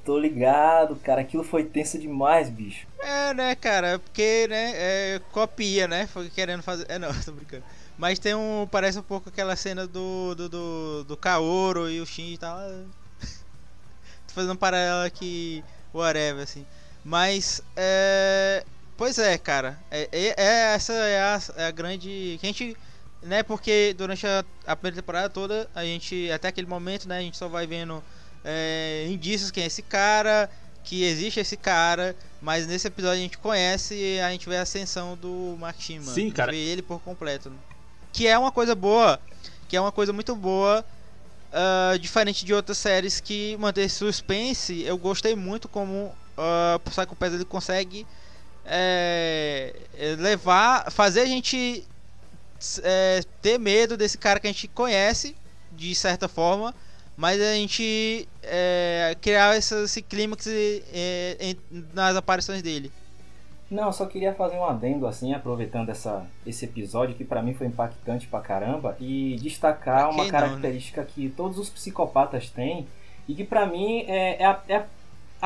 Tô ligado, cara, aquilo foi tenso demais, bicho. É, né, cara, porque, né, é, copia, né? Foi querendo fazer. É, não, tô brincando. Mas tem um. Parece um pouco aquela cena do. do, do, do e o Shin e tal. Tô fazendo um paralelo aqui. Whatever, assim. Mas, é. Pois é, cara. É, é- é- essa é a, é a grande. Que a gente. Né, porque durante a, a primeira temporada toda, a gente. Até aquele momento, né, a gente só vai vendo é, indícios quem é esse cara, que existe esse cara. Mas nesse episódio a gente conhece e a gente vê a ascensão do Mark Shima. Sim, cara. Vê ele por completo. né? Que é uma coisa boa. Que é uma coisa muito boa. ah, diferente de outras séries que mantém suspense, eu gostei muito como uh, o Psycho Pass ele consegue é, levar, fazer a gente é, ter medo desse cara que a gente conhece de certa forma, mas a gente é, criar esse, esse clímax é, nas aparições dele. Não, eu só queria fazer um adendo assim, aproveitando essa, esse episódio que pra mim foi impactante pra caramba e destacar uma não, né? característica que todos os psicopatas têm e que pra mim é, é, a, é a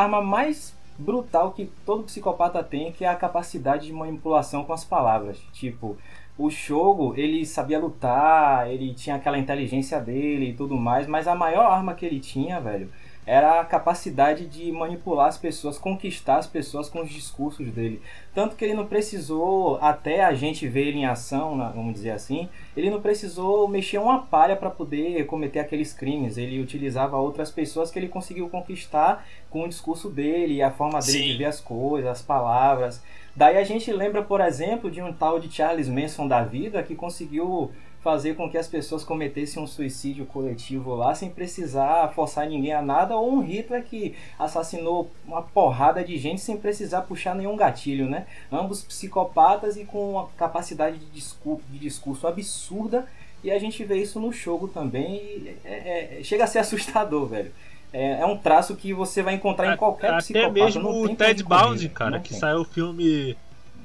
arma mais brutal que todo psicopata tem, que é a capacidade de manipulação com as palavras. Tipo, o Shogo, ele sabia lutar, ele tinha aquela inteligência dele e tudo mais, mas a maior arma que ele tinha, velho, era a capacidade de manipular as pessoas, conquistar as pessoas com os discursos dele. Tanto que ele não precisou, até a gente ver ele em ação, vamos dizer assim, ele não precisou mexer uma palha para poder cometer aqueles crimes. Ele utilizava outras pessoas que ele conseguiu conquistar com o discurso dele, a forma dele Sim. de ver as coisas, as palavras. Daí a gente lembra, por exemplo, de um tal de Charles Manson da vida que conseguiu fazer com que as pessoas cometessem um suicídio coletivo lá sem precisar forçar ninguém a nada, ou um Hitler que assassinou uma porrada de gente sem precisar puxar nenhum gatilho, né? Ambos psicopatas e com uma capacidade de discurso, de discurso absurda, e a gente vê isso no jogo também, e é- é- chega a ser assustador, velho. É, é um traço que você vai encontrar em qualquer Até psicopata. mesmo não o Ted Bundy, cara, Não que tem. saiu o filme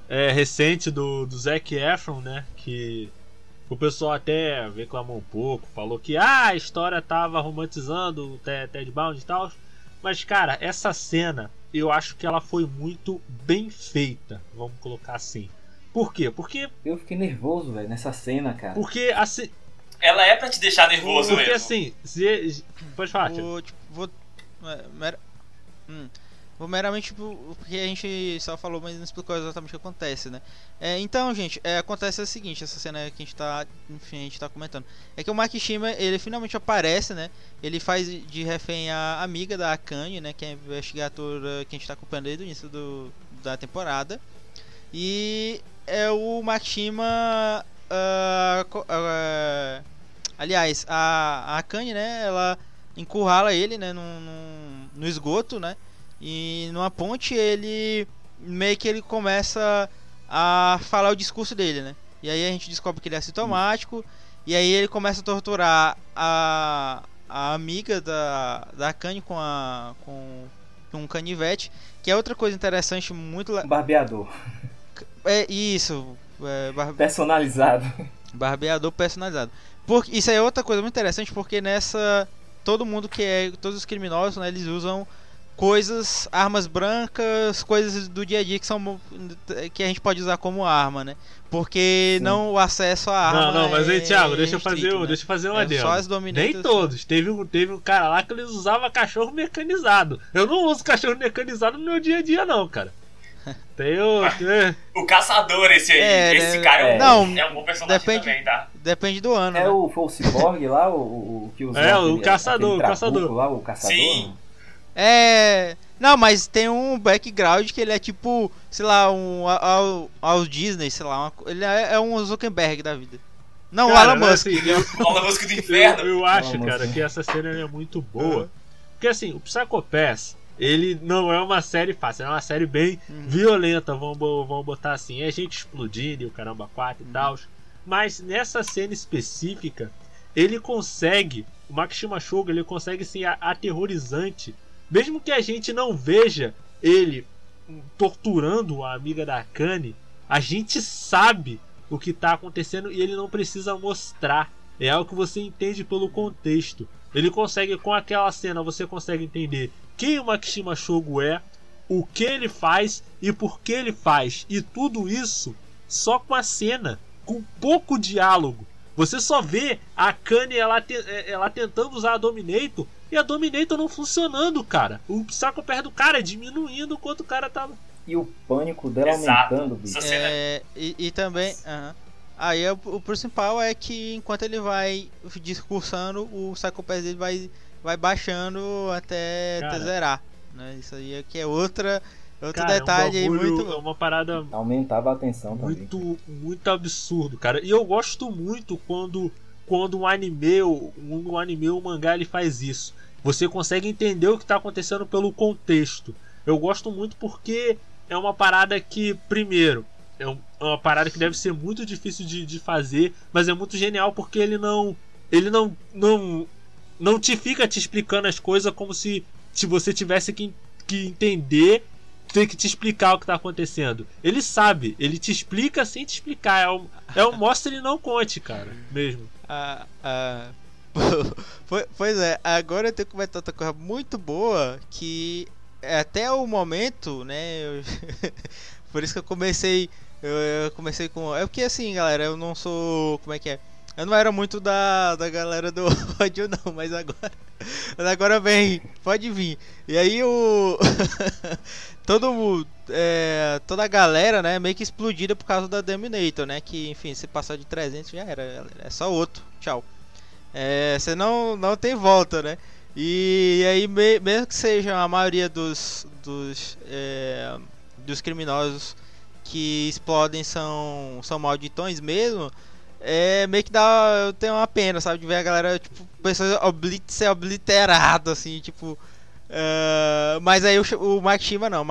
é, recente do, do Zac Efron, né? Que o pessoal até reclamou um pouco, falou que ah, a história tava romantizando o Te- Ted Bundy e tal. Mas, cara, essa cena eu acho que ela foi muito bem feita, vamos colocar assim. Por quê? Porque, Eu fiquei nervoso, velho, nessa cena, cara. porque assim, Ela é pra te deixar nervoso porque mesmo. assim, se- pode falar. Vou, tipo, vou, é, mera- hum, vou meramente porque a gente só falou, mas não explicou exatamente o que acontece, né? É, então, gente, é, acontece o seguinte, essa cena que a gente tá, enfim, a gente tá comentando. É que o Makishima, ele finalmente aparece, né? Ele faz de refém a amiga da Akane, né? Que é a investigadora que a gente tá acompanhando desde o início do, da temporada. E é o Makishima... ah, co- ah, aliás, a, a Akane, né? Ela encurrala ele, né, num, num- no esgoto, né? E numa ponte ele meio que ele começa a falar o discurso dele, né? E aí a gente descobre que ele é sintomático e aí ele começa a torturar a, a amiga da da Kanye com a com, com um canivete, que é outra coisa interessante muito Barbeador. é isso, é, Personalizado. Barbeador personalizado. Porque isso é outra coisa muito interessante porque nessa todo mundo que é todos os criminosos, né, eles usam coisas, armas brancas, coisas do dia a dia que são que a gente pode usar como arma, né? Porque Sim. não o acesso à arma Não, não, mas aí, é Thiago, deixa eu fazer, restrito, um- né? deixa eu fazer um É adendo. só as dominantes- Nem todos. Teve um, teve um cara lá que eles usavam cachorro mecanizado. Eu não uso cachorro mecanizado no meu dia a dia, não, cara. Tem o. tem- O caçador, esse aí. É, esse né? cara é um, Não, é um bom personagem depende- também, tá? Depende do ano, É né? o, foi o Cyborg lá, o, o, o que usou É, o aquele- caçador, aquele o caçador. Lá, o caçador. Sim. É. Não, mas tem um background que ele é tipo, sei lá, um ao, ao Disney, sei lá, uma ele é, é um Zuckerberg da vida. Não, o Cara, Alan mas Musk. assim, eu- Fala a música do Eu, inferno. eu acho, Vamos cara, que essa cena é muito boa. Porque assim, o Psycho Pass, ele não é uma série fácil, é uma série bem Uhum. violenta, vamos, vamos botar assim. É gente explodindo e o caramba 4 Uhum. e tal. Mas nessa cena específica, ele consegue, o Makishima Shogo, ele consegue ser aterrorizante. Mesmo que a gente não veja ele torturando a amiga da Akane, a gente sabe o que está acontecendo e ele não precisa mostrar. É algo que você entende pelo contexto. Ele consegue, com aquela cena, você consegue entender quem o Makishima Shogo é, o que ele faz e por que ele faz. E tudo isso só com a cena, com pouco diálogo. Você só vê a Kanye ela, te- eh, ela tentando usar a Dominator e a Dominator não funcionando, cara. O Psychopath do cara diminuindo enquanto o cara tava. E o pânico dela Exato. aumentando, bicho. Cena É, e, e também. aham. Aí é o, o principal é que enquanto ele vai discursando, o Psychopath dele vai, vai baixando até, até zerar. Né? Isso aí é que é outra, outro Cara, detalhe é um aí bagulho- muito. É uma parada Aumentava a tensão também. muito, muito absurdo, cara. E eu gosto muito quando, quando um anime, ou- um anime ou um mangá ele faz isso. Você consegue entender o que está acontecendo pelo contexto. Eu gosto muito porque é uma parada que, primeiro, é um- é uma parada que deve ser muito difícil de, de fazer, mas é muito genial porque ele não. Ele não. não não te fica te explicando as coisas como se, se você tivesse que, que entender ter que te explicar o que tá acontecendo. Ele sabe, ele te explica sem te explicar. É um, é um mostre e não conte, cara. Mesmo. Ah, ah, po- pois é, agora eu tenho que comentar outra coisa muito boa que é até o momento, né? eu- por isso que eu comecei. Eu, eu comecei com. É porque assim, galera, eu não sou. Como é que é? Eu não era muito da, da galera do ódio, não, mas agora. Agora vem, pode vir. E aí o. todo é, toda a galera, né, meio que explodida por causa da Dominator, né? Que, enfim, se passar de 300 já era. É só outro. Tchau. É, você não, não tem volta, né? E aí, me- mesmo que seja a maioria dos, dos, é, dos criminosos que explodem são, são malditões mesmo, é meio que dá. Eu tenho uma pena, sabe? De ver a galera, tipo, pessoas oblit ser obliterado, assim, tipo. ah, mas aí o, o não. O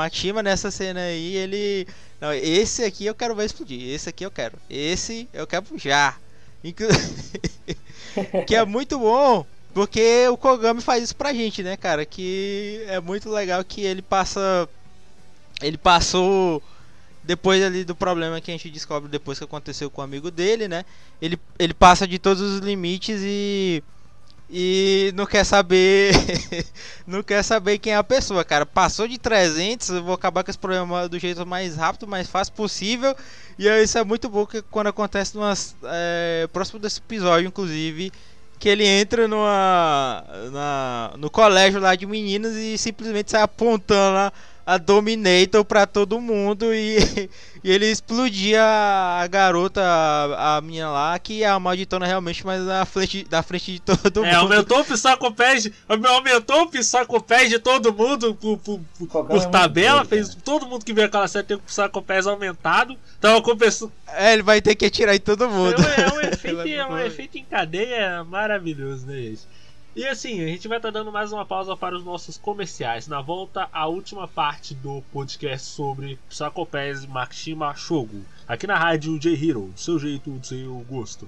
nessa cena aí, ele. Não, esse aqui eu quero ver explodir. Esse aqui eu quero. Esse eu quero já. Inclu- que é muito bom. Porque o Kogami faz isso pra gente, né, cara? Que é muito legal que ele passa. Ele passou. Depois ali do problema que a gente descobre depois que aconteceu com o amigo dele, né? Ele, ele passa de todos os limites e. E não quer saber. não quer saber quem é a pessoa, cara. Passou de 300, eu vou acabar com esse problema do jeito mais rápido, mais fácil possível. E aí isso é muito bom que quando acontece numas, é, próximo desse episódio, inclusive, que ele entra numa, na, no colégio lá de meninas e simplesmente sai apontando lá a Dominator pra todo mundo e, e ele explodia a garota, a, a menina lá, que é a malditona realmente, mas na frente, na frente de todo É, mundo. aumentou o Psychopath, aumentou o Psychopath de todo mundo por, por, por- é tabela, doido, fez cara. todo mundo que veio aquela série ter o Psychopath aumentado. Tava com pessoa. É, ele vai ter que atirar em todo mundo. É, um- é um efeito, é um efeito em cadeia maravilhoso, né, gente? E assim, a gente vai estar dando mais uma pausa para os nossos comerciais. Na volta, a última parte do podcast sobre Psychopaths Makishima Shogu. Aqui na rádio J Hero, do seu jeito, do seu gosto.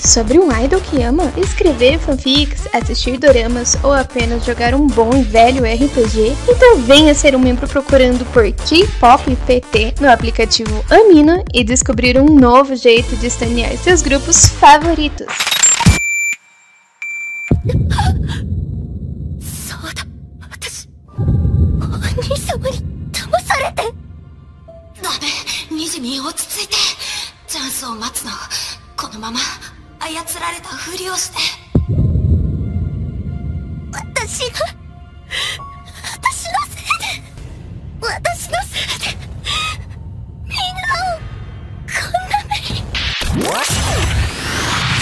Sobre um idol que ama? Escrever fanfics, assistir doramas ou apenas jogar um bom e velho RPG? Então venha ser um membro procurando por K-Pop PT no aplicativo Amino e descobrir um novo jeito de estanear seus grupos favoritos. まま操られたふりをして。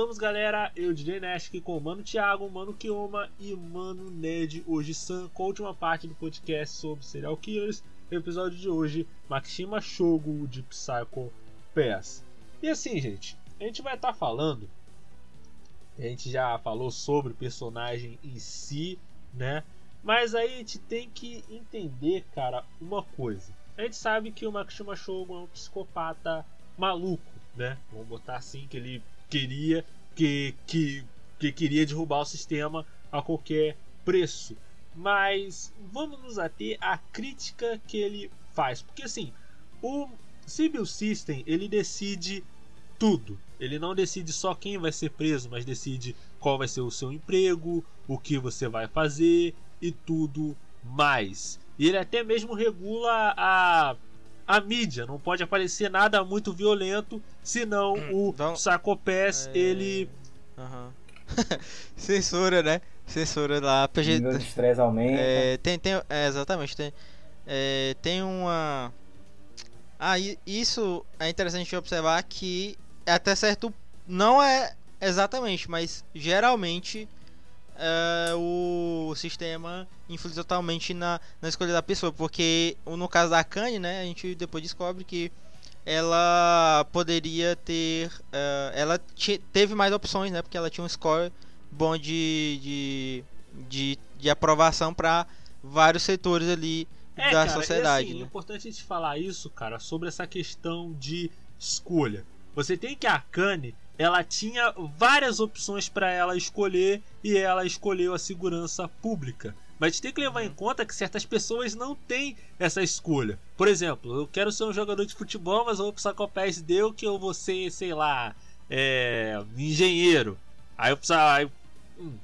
voltamos, galera. Eu, DJ Nash, aqui com o Mano Thiago, Mano Kioma e Mano Ned, hoje Sam, com a última parte do podcast sobre serial killers. No episódio de hoje, Makishima Shogo de Psycho Pass. E assim, gente, a gente vai estar tá falando. A gente já falou sobre o personagem em si, né? Mas aí a gente tem que entender, cara, uma coisa. A gente sabe que o Makishima Shogo é um psicopata maluco, né? Vamos botar assim que ele queria que, que, que queria derrubar o sistema a qualquer preço. Mas vamos nos ater à crítica que ele faz, porque assim, o Civil System ele decide tudo. Ele não decide só quem vai ser preso, mas decide qual vai ser o seu emprego, o que você vai fazer e tudo mais. E ele até mesmo regula a a mídia. Não pode aparecer nada muito violento, senão o então, Sarcopés é... ele. Uhum. Censura, né? Censura lá. PG... O de estresse aumenta. É, tem, tem, é, exatamente. Tem, é, tem uma. Ah, isso é interessante observar que até certo. Não é exatamente, mas geralmente uh, o sistema influi totalmente na, na escolha da pessoa. Porque no caso da Kanye, né, a gente depois descobre que ela poderia ter. Uh, ela teve mais opções, né? Porque ela tinha um score bom de, de, de, de aprovação para vários setores ali é, da cara, sociedade. E assim, né? É importante a gente falar isso, cara, sobre essa questão de escolha. Você tem que a Kanye ela tinha várias opções para ela escolher e ela escolheu a segurança pública. Mas tem que levar em uhum. conta que certas pessoas não têm essa escolha. Por exemplo, eu quero ser um jogador de futebol, mas o Psychopath deu que eu vou ser, sei lá, é, engenheiro. Aí eu preciso. Hum.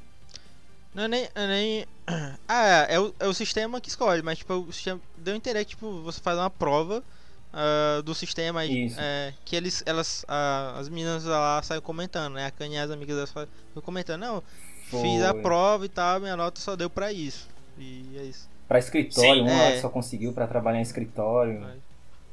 Não é nem. É nem... Ah, é o, é o sistema que escolhe, mas tipo, o sistema deu que tipo, você faz uma prova uh, do sistema aí. É, que eles, elas, uh, as meninas lá saem comentando, né? A Kanye e as amigas delas saem comentando, não, Foi. fiz a prova e tal, minha nota só deu pra isso. E é isso. Pra escritório, Sim, um é. só conseguiu pra trabalhar em escritório.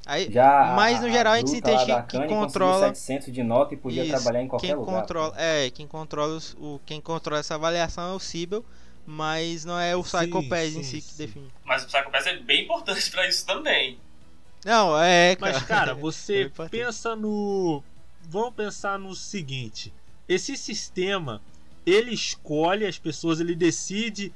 Aí, Já mas no geral a, a gente entende que, que controla 700 de nota e podia isso, trabalhar em qualquer quem lugar. Controla, é, quem controla os, o quem controla essa avaliação é o Cibel, mas não é o Psychopath em si que define. Mas o Psychopath é bem importante para isso também. Não, é. Cara. Mas, cara, você é pensa no. Vamos pensar no seguinte: esse sistema ele escolhe as pessoas, ele decide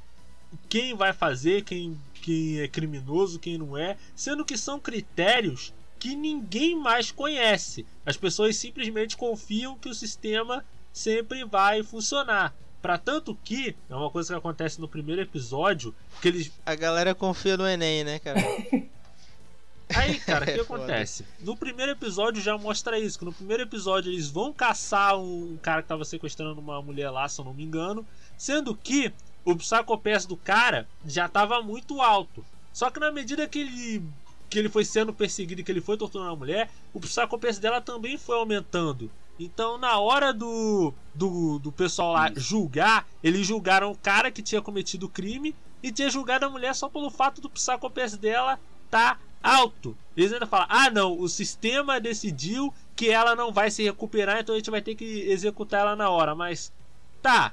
quem vai fazer, quem, quem é criminoso, quem não é, sendo que são critérios que ninguém mais conhece. As pessoas simplesmente confiam que o sistema sempre vai funcionar. Para tanto que, é uma coisa que acontece no primeiro episódio, que eles. A galera confia no Enem, né, cara? Aí, cara, o que é acontece? No primeiro episódio já mostra isso. Que no primeiro episódio eles vão caçar um cara que tava sequestrando uma mulher lá, se eu não me engano. Sendo que o Psychopath do cara já tava muito alto. Só que na medida que ele, que ele foi sendo perseguido e que ele foi torturando a mulher, o Psychopath dela também foi aumentando. Então, na hora do, do, do pessoal lá julgar, eles julgaram o cara que tinha cometido o crime e tinha julgado a mulher só pelo fato do Psychopath dela tá alto. Eles ainda falam: ah, não, o sistema decidiu que ela não vai se recuperar, então a gente vai ter que executar ela na hora. Mas tá,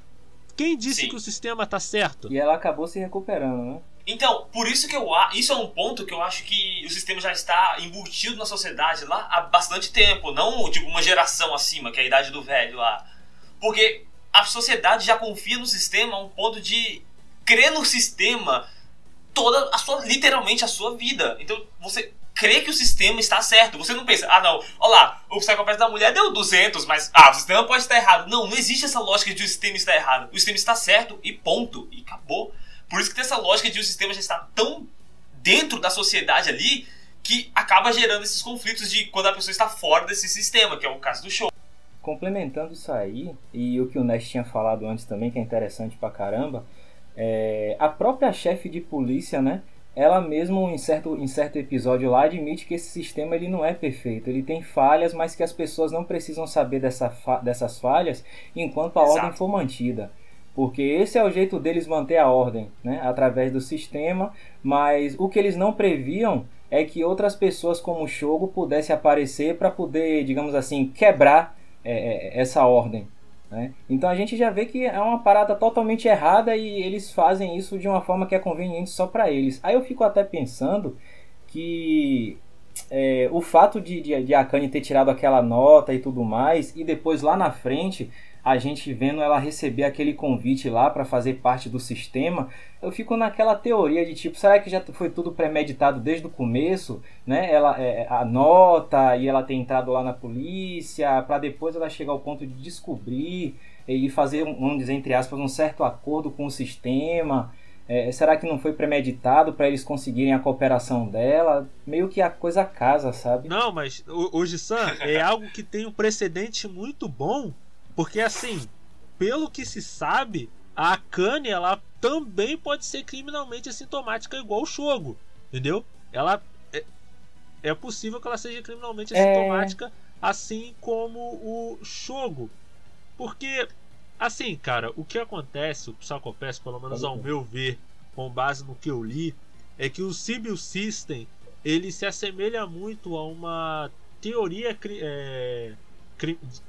quem disse Sim. que o sistema tá certo? E ela acabou se recuperando, né? Então, por isso que eu isso é um ponto que eu acho que o sistema já está embutido na sociedade lá há bastante tempo, não tipo uma geração acima, que é a idade do velho lá. Porque a sociedade já confia no sistema a um ponto de crer no sistema toda a sua, literalmente a sua vida. Então você crê que o sistema está certo. Você não pensa, ah não, olha lá, o psicopata da mulher deu 200, mas ah, o sistema pode estar errado. Não, não existe essa lógica de o sistema está errado. O sistema está certo e ponto. E acabou. Por isso que tem essa lógica de o sistema já está tão dentro da sociedade ali que acaba gerando esses conflitos de quando a pessoa está fora desse sistema, que é o caso do show. complementando isso aí, e o que o Nest tinha falado antes também, que é interessante pra caramba, é, a própria chefe de polícia, né? Ela mesmo, em certo, em certo episódio lá, admite que esse sistema ele não é perfeito. Ele tem falhas, mas que as pessoas não precisam saber dessa fa dessas falhas enquanto a Exato. ordem for mantida. Porque esse é o jeito deles manter a ordem, né? Através do sistema. Mas o que eles não previam é que outras pessoas como o Shogo pudessem aparecer para poder, digamos assim, quebrar é, é, essa ordem. Né? Então a gente já vê que é uma parada totalmente errada e eles fazem isso de uma forma que é conveniente só para eles. Aí eu fico até pensando que é, o fato de, de, de Akane ter tirado aquela nota e tudo mais, e depois lá na frente a gente vendo ela receber aquele convite lá para fazer parte do sistema, eu fico naquela teoria de tipo, será que já foi tudo premeditado desde o começo, né? Ela é, a nota e ela ter entrado lá na polícia para depois ela chegar ao ponto de descobrir e fazer um, vamos dizer entre aspas um certo acordo com o sistema. É, será que não foi premeditado para eles conseguirem a cooperação dela? Meio que a coisa casa, sabe? Não, mas hoje Sam é algo que tem um precedente muito bom porque assim, pelo que se sabe, a Akane ela também pode ser criminalmente assintomática igual o Shogo, entendeu? Ela é, é possível que ela seja criminalmente é. assintomática é... assim como o Shogo. Porque assim, cara, o que acontece, o Psychopath, pelo menos ao meu ver, com base no que eu li, é que o Sibyl System ele se assemelha muito a uma teoria é,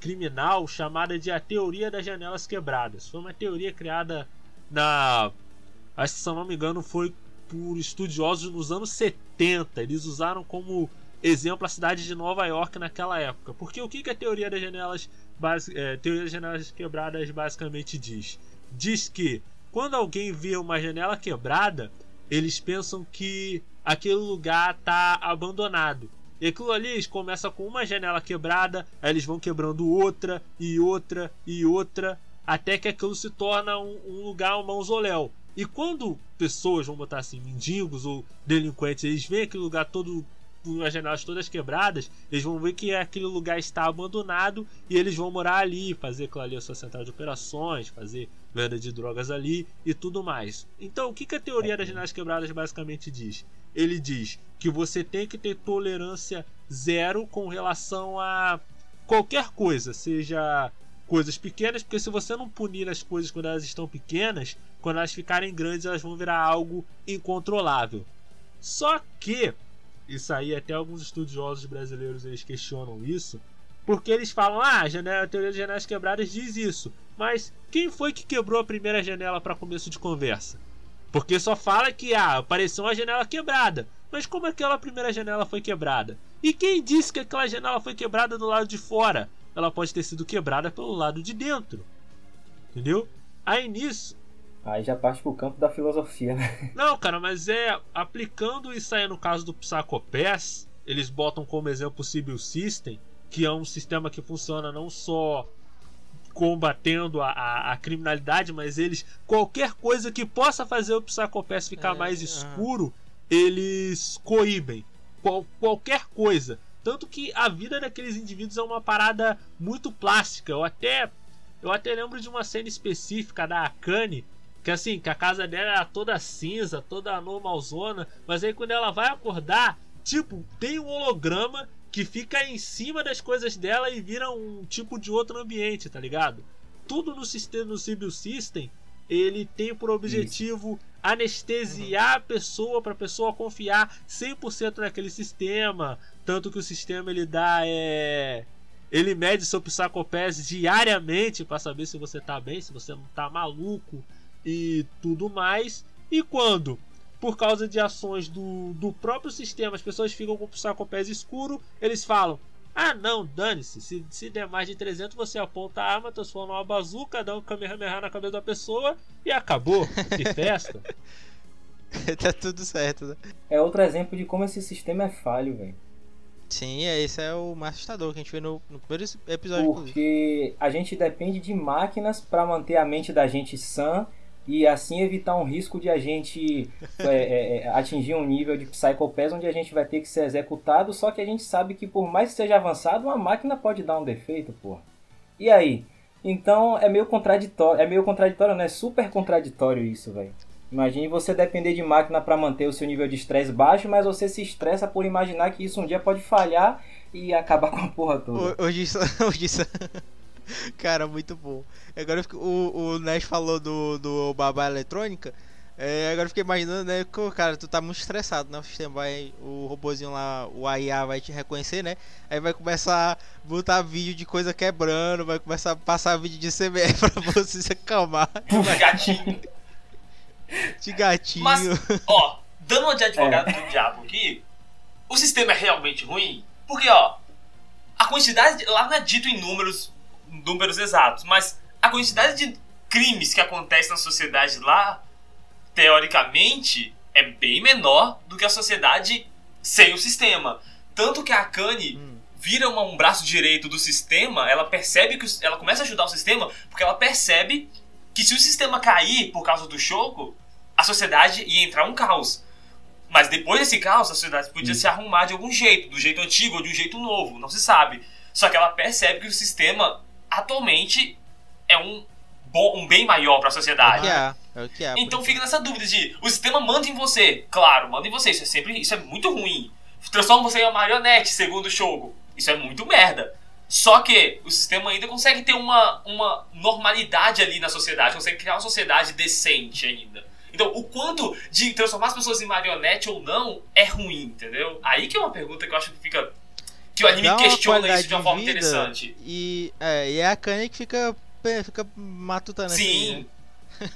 criminal chamada de a teoria das janelas quebradas. Foi uma teoria criada na. Acho que se não me engano foi por estudiosos nos anos 70. Eles usaram como exemplo a cidade de Nova York naquela época. Porque o que, que a teoria das janelas, é, teoria das janelas quebradas basicamente diz? Diz que quando alguém vê uma janela quebrada, eles pensam que aquele lugar está abandonado. E aquilo ali eles começam com uma janela quebrada, aí eles vão quebrando outra e outra e outra, até que aquilo se torna um, um lugar, um mausoléu. E quando pessoas, vamos botar assim, mendigos ou delinquentes, eles veem aquele lugar todo com as janelas todas quebradas, eles vão ver que aquele lugar está abandonado e eles vão morar ali, fazer aquilo ali a sua central de operações, fazer venda de drogas ali e tudo mais. Então, o que, que a teoria das janelas quebradas basicamente diz? Ele diz que você tem que ter tolerância zero com relação a qualquer coisa, seja coisas pequenas, porque se você não punir as coisas quando elas estão pequenas, quando elas ficarem grandes, elas vão virar algo incontrolável. Só que isso aí até alguns estudiosos brasileiros eles questionam isso, porque eles falam: "Ah, a, teoria das janelas quebradas diz isso". Mas quem foi que quebrou a primeira janela para começo de conversa? Porque só fala que ah, apareceu uma janela quebrada. Mas como aquela primeira janela foi quebrada? E quem disse que aquela janela foi quebrada do lado de fora? Ela pode ter sido quebrada pelo lado de dentro. Entendeu? Aí nisso. Aí já parte pro campo da filosofia, né? Não, cara, mas é. Aplicando isso aí no caso do Psychopass, eles botam como exemplo o Sibyl System, que é um sistema que funciona não só combatendo a, a, a, criminalidade, mas eles qualquer coisa que possa fazer o Psychopass ficar é, mais escuro, eles coíbem. Qual, qualquer coisa. Tanto que a vida daqueles indivíduos é uma parada muito plástica. Eu até eu até lembro de uma cena específica da Akane que assim, que a casa dela era toda cinza, toda normalzona, mas aí quando ela vai acordar, tipo, tem um holograma que fica em cima das coisas dela e vira um tipo de outro ambiente, tá ligado? Tudo no sistema no Sibyl System, ele tem por objetivo Isso. anestesiar a pessoa para a pessoa confiar 100% naquele sistema, tanto que o sistema ele dá é ele mede seu psicopés diariamente para saber se você tá bem, se você não tá maluco e tudo mais. E quando por causa de ações do, do próprio sistema, as pessoas ficam com o saco pés escuro, eles falam: Ah, não, dane-se. Se, se der mais de 300, você aponta a arma, transforma uma bazuca, dá um Kamehameha na cabeça da pessoa e acabou. Que festa. tá tudo certo, né? É outro exemplo de como esse sistema é falho, velho. Sim, é, esse é o mais assustador que a gente vê no, no primeiro episódio. Porque a gente depende de máquinas para manter a mente da gente sã e assim evitar um risco de a gente é, é, é, atingir um nível de Psychopass onde a gente vai ter que ser executado, só que a gente sabe que por mais que seja avançado, uma máquina pode dar um defeito, pô. E aí? Então é meio contraditório, é meio contraditório, né? Super contraditório isso, velho. Imagine você depender de máquina para manter o seu nível de estresse baixo, mas você se estressa por imaginar que isso um dia pode falhar e acabar com a porra toda. Hoje hoje. Cara, muito bom. Agora o, o Nash falou do, do babá eletrônica. É, agora eu fiquei imaginando, né? Que, cara, tu tá muito estressado, né? O sistema vai. O robozinho lá, o AIA vai te reconhecer, né? Aí vai começar a botar vídeo de coisa quebrando, vai começar a passar vídeo de CBR pra você se acalmar. De gatinho. De gatinho. Mas, ó, dando uma de advogado é. do diabo aqui, o sistema é realmente ruim? Porque, ó, a quantidade. De, lá não é dito em números, números exatos, mas a quantidade de crimes que acontecem na sociedade lá teoricamente, é bem menor do que a sociedade sem o sistema. Tanto que a Akane hum. vira uma, um braço direito do sistema, ela percebe que. Ela começa a ajudar o sistema porque ela percebe que se o sistema cair por causa do choco, a sociedade ia entrar um caos. Mas depois desse caos, a sociedade podia hum. se arrumar de algum jeito, do jeito antigo ou de um jeito novo, não se sabe. Só que ela percebe que o sistema atualmente é um, bom, um bem maior para a sociedade. É é o que é. Então fica nessa dúvida de o sistema manda em você. Claro, manda em você. Isso é sempre. Isso é muito ruim. Transforma você em uma marionete, segundo o Shogo. Isso é muito merda. Só que o sistema ainda consegue ter uma, uma normalidade ali na sociedade, consegue criar uma sociedade decente ainda. Então, o quanto de transformar as pessoas em marionete ou não é ruim, entendeu? Aí que é uma pergunta que eu acho que fica. Que o anime questiona isso de uma forma interessante. E é, e é a Kanye que fica, fica matutando Sim. assim.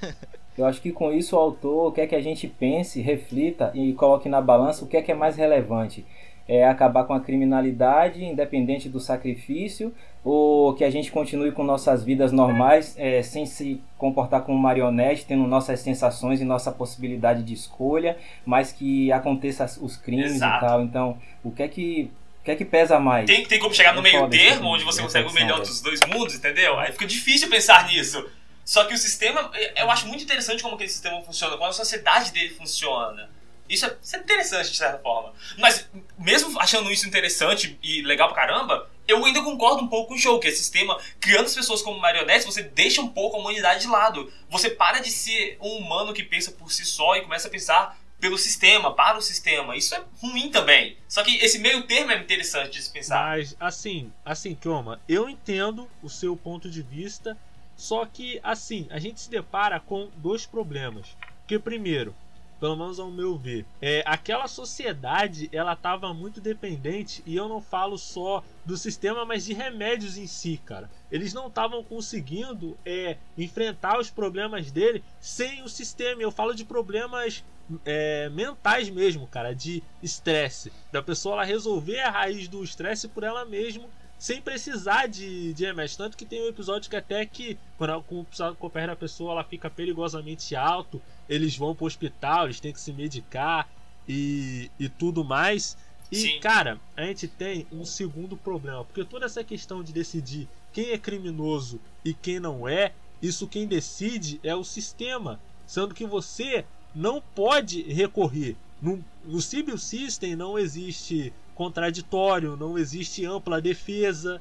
Né? Eu acho que com isso o autor quer que a gente pense, reflita e coloque na balança o que é que é mais relevante. É acabar com a criminalidade, independente do sacrifício, ou que a gente continue com nossas vidas normais, é, sem se comportar como marionete, tendo nossas sensações e nossa possibilidade de escolha, mas que aconteça os crimes Exato. e tal. Então, o que é que o que é que pesa mais? Tem, tem como chegar no meio termo, onde você consegue o melhor dos dois mundos, entendeu? Aí fica difícil pensar nisso. Só que o sistema, eu acho muito interessante como aquele sistema funciona, como a sociedade dele funciona. Isso é, isso é interessante, de certa forma. Mas, mesmo achando isso interessante e legal pra caramba, eu ainda concordo um pouco com o show, que esse sistema, criando as pessoas como marionetes, você deixa um pouco a humanidade de lado. Você para de ser um humano que pensa por si só e começa a pensar pelo sistema, para o sistema. Isso é ruim também. Só que esse meio termo é interessante de se pensar. Mas, assim, assim, Kioma, eu entendo o seu ponto de vista só que, assim, a gente se depara com dois problemas. Que, primeiro, pelo menos ao meu ver, é, aquela sociedade ela estava muito dependente e eu não falo só do sistema, mas de remédios em si, cara. Eles não estavam conseguindo é, enfrentar os problemas dele sem o sistema. Eu falo de problemas é, mentais mesmo, cara, de estresse, da pessoa ela resolver a raiz do estresse por ela mesma sem precisar de, de remédio. Tanto que tem um episódio que até que, quando com o coopera da pessoa, ela fica perigosamente alto, eles vão pro hospital, eles têm que se medicar e, e tudo mais. E, Sim. cara, a gente tem um segundo problema, porque toda essa questão de decidir quem é criminoso e quem não é, isso quem decide é o sistema. Sendo que você não pode recorrer. No, no Civil System não existe contraditório, não existe ampla defesa.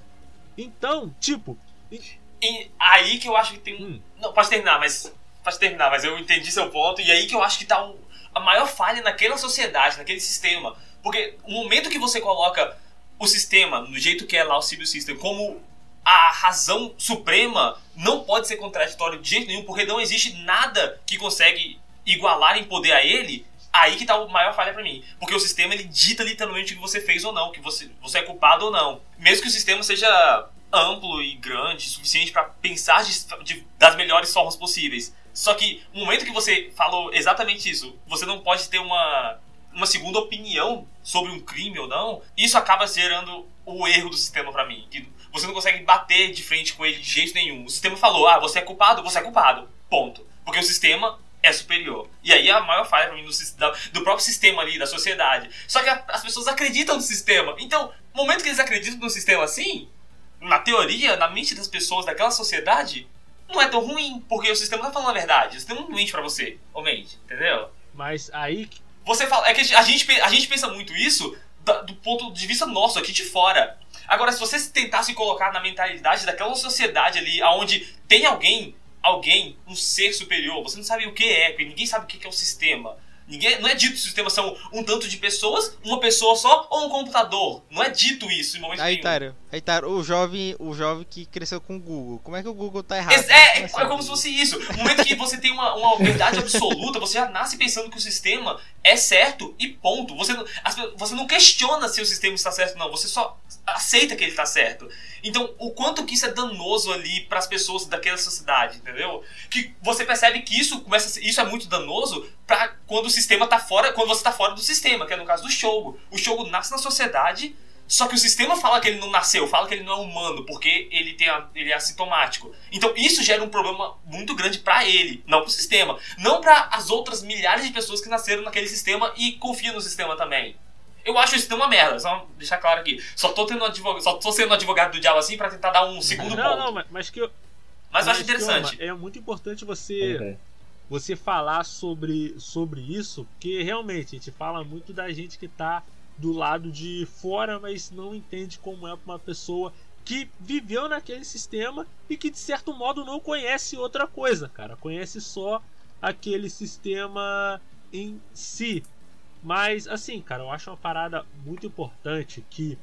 Então, tipo. E aí que eu acho que tem. Hum. Não, pode terminar, mas. Pode terminar, mas eu entendi seu ponto. E aí que eu acho que tá um, a maior falha naquela sociedade, naquele sistema. Porque o momento que você coloca o sistema, no jeito que é lá o Civil System, como a razão suprema, não pode ser contraditório de jeito nenhum, porque não existe nada que consegue igualar em poder a ele, Aí que tá o maior falha para mim. Porque o sistema ele dita literalmente o que você fez ou não, que você, você é culpado ou não. Mesmo que o sistema seja amplo e grande, suficiente para pensar de, de, das melhores formas possíveis. Só que no momento que você falou exatamente isso, você não pode ter uma, uma segunda opinião sobre um crime ou não, isso acaba gerando o erro do sistema para mim. Que você não consegue bater de frente com ele de jeito nenhum. O sistema falou, ah, você é culpado, você é culpado. Ponto. Porque o sistema é superior. E aí é a maior falha pra mim do, do próprio sistema ali, da sociedade. Só que a, as pessoas acreditam no sistema. Então, no momento que eles acreditam no sistema assim, na teoria, na mente das pessoas daquela sociedade, não é tão ruim, porque o sistema tá falando a verdade. O sistema não mente pra você, ou mente, entendeu? Mas aí. Você fala. É que a gente, a gente pensa muito isso do ponto de vista nosso, aqui de fora. Agora, se você tentar se colocar na mentalidade daquela sociedade ali, onde tem alguém, alguém, um ser superior, você não sabe o que é, porque ninguém sabe o que é o sistema. Ninguém, não é dito que os sistemas são um tanto de pessoas, uma pessoa só ou um computador. Não é dito isso em momento Aí, nenhum. Aí, Tyro, o jovem, o jovem que cresceu com o Google. Como é que o Google tá errado? É, é, Como é como se fosse isso. No momento que você tem uma, uma verdade absoluta, você já nasce pensando que o sistema é certo e ponto. Você, você não questiona se o sistema está certo, não. Você só aceita que ele está certo. Então, o quanto que isso é danoso ali para as pessoas daquela sociedade, entendeu? Que você percebe que isso começa isso é muito danoso para quando o sistema tá fora, quando você tá fora do sistema, que é no caso do Shogo. O Shogo nasce na sociedade, só que o sistema fala que ele não nasceu, fala que ele não é humano, porque ele, tem a- ele é assintomático. Então isso gera um problema muito grande pra ele, não pro sistema. Não pra as outras milhares de pessoas que nasceram naquele sistema e confiam no sistema também. Eu acho isso uma merda, só deixar claro aqui. Só tô, tendo advogado, só tô sendo advogado do diabo assim pra tentar dar um segundo Não, ponto. não, mas, mas que eu, Mas eu acho interessante. É muito importante você é. você falar sobre, sobre isso, porque realmente a gente fala muito da gente que tá do lado de fora, mas não entende como é pra uma pessoa que viveu naquele sistema e que de certo modo não conhece outra coisa, cara. Conhece só aquele sistema em si. Mas assim, cara, eu acho uma parada muito importante que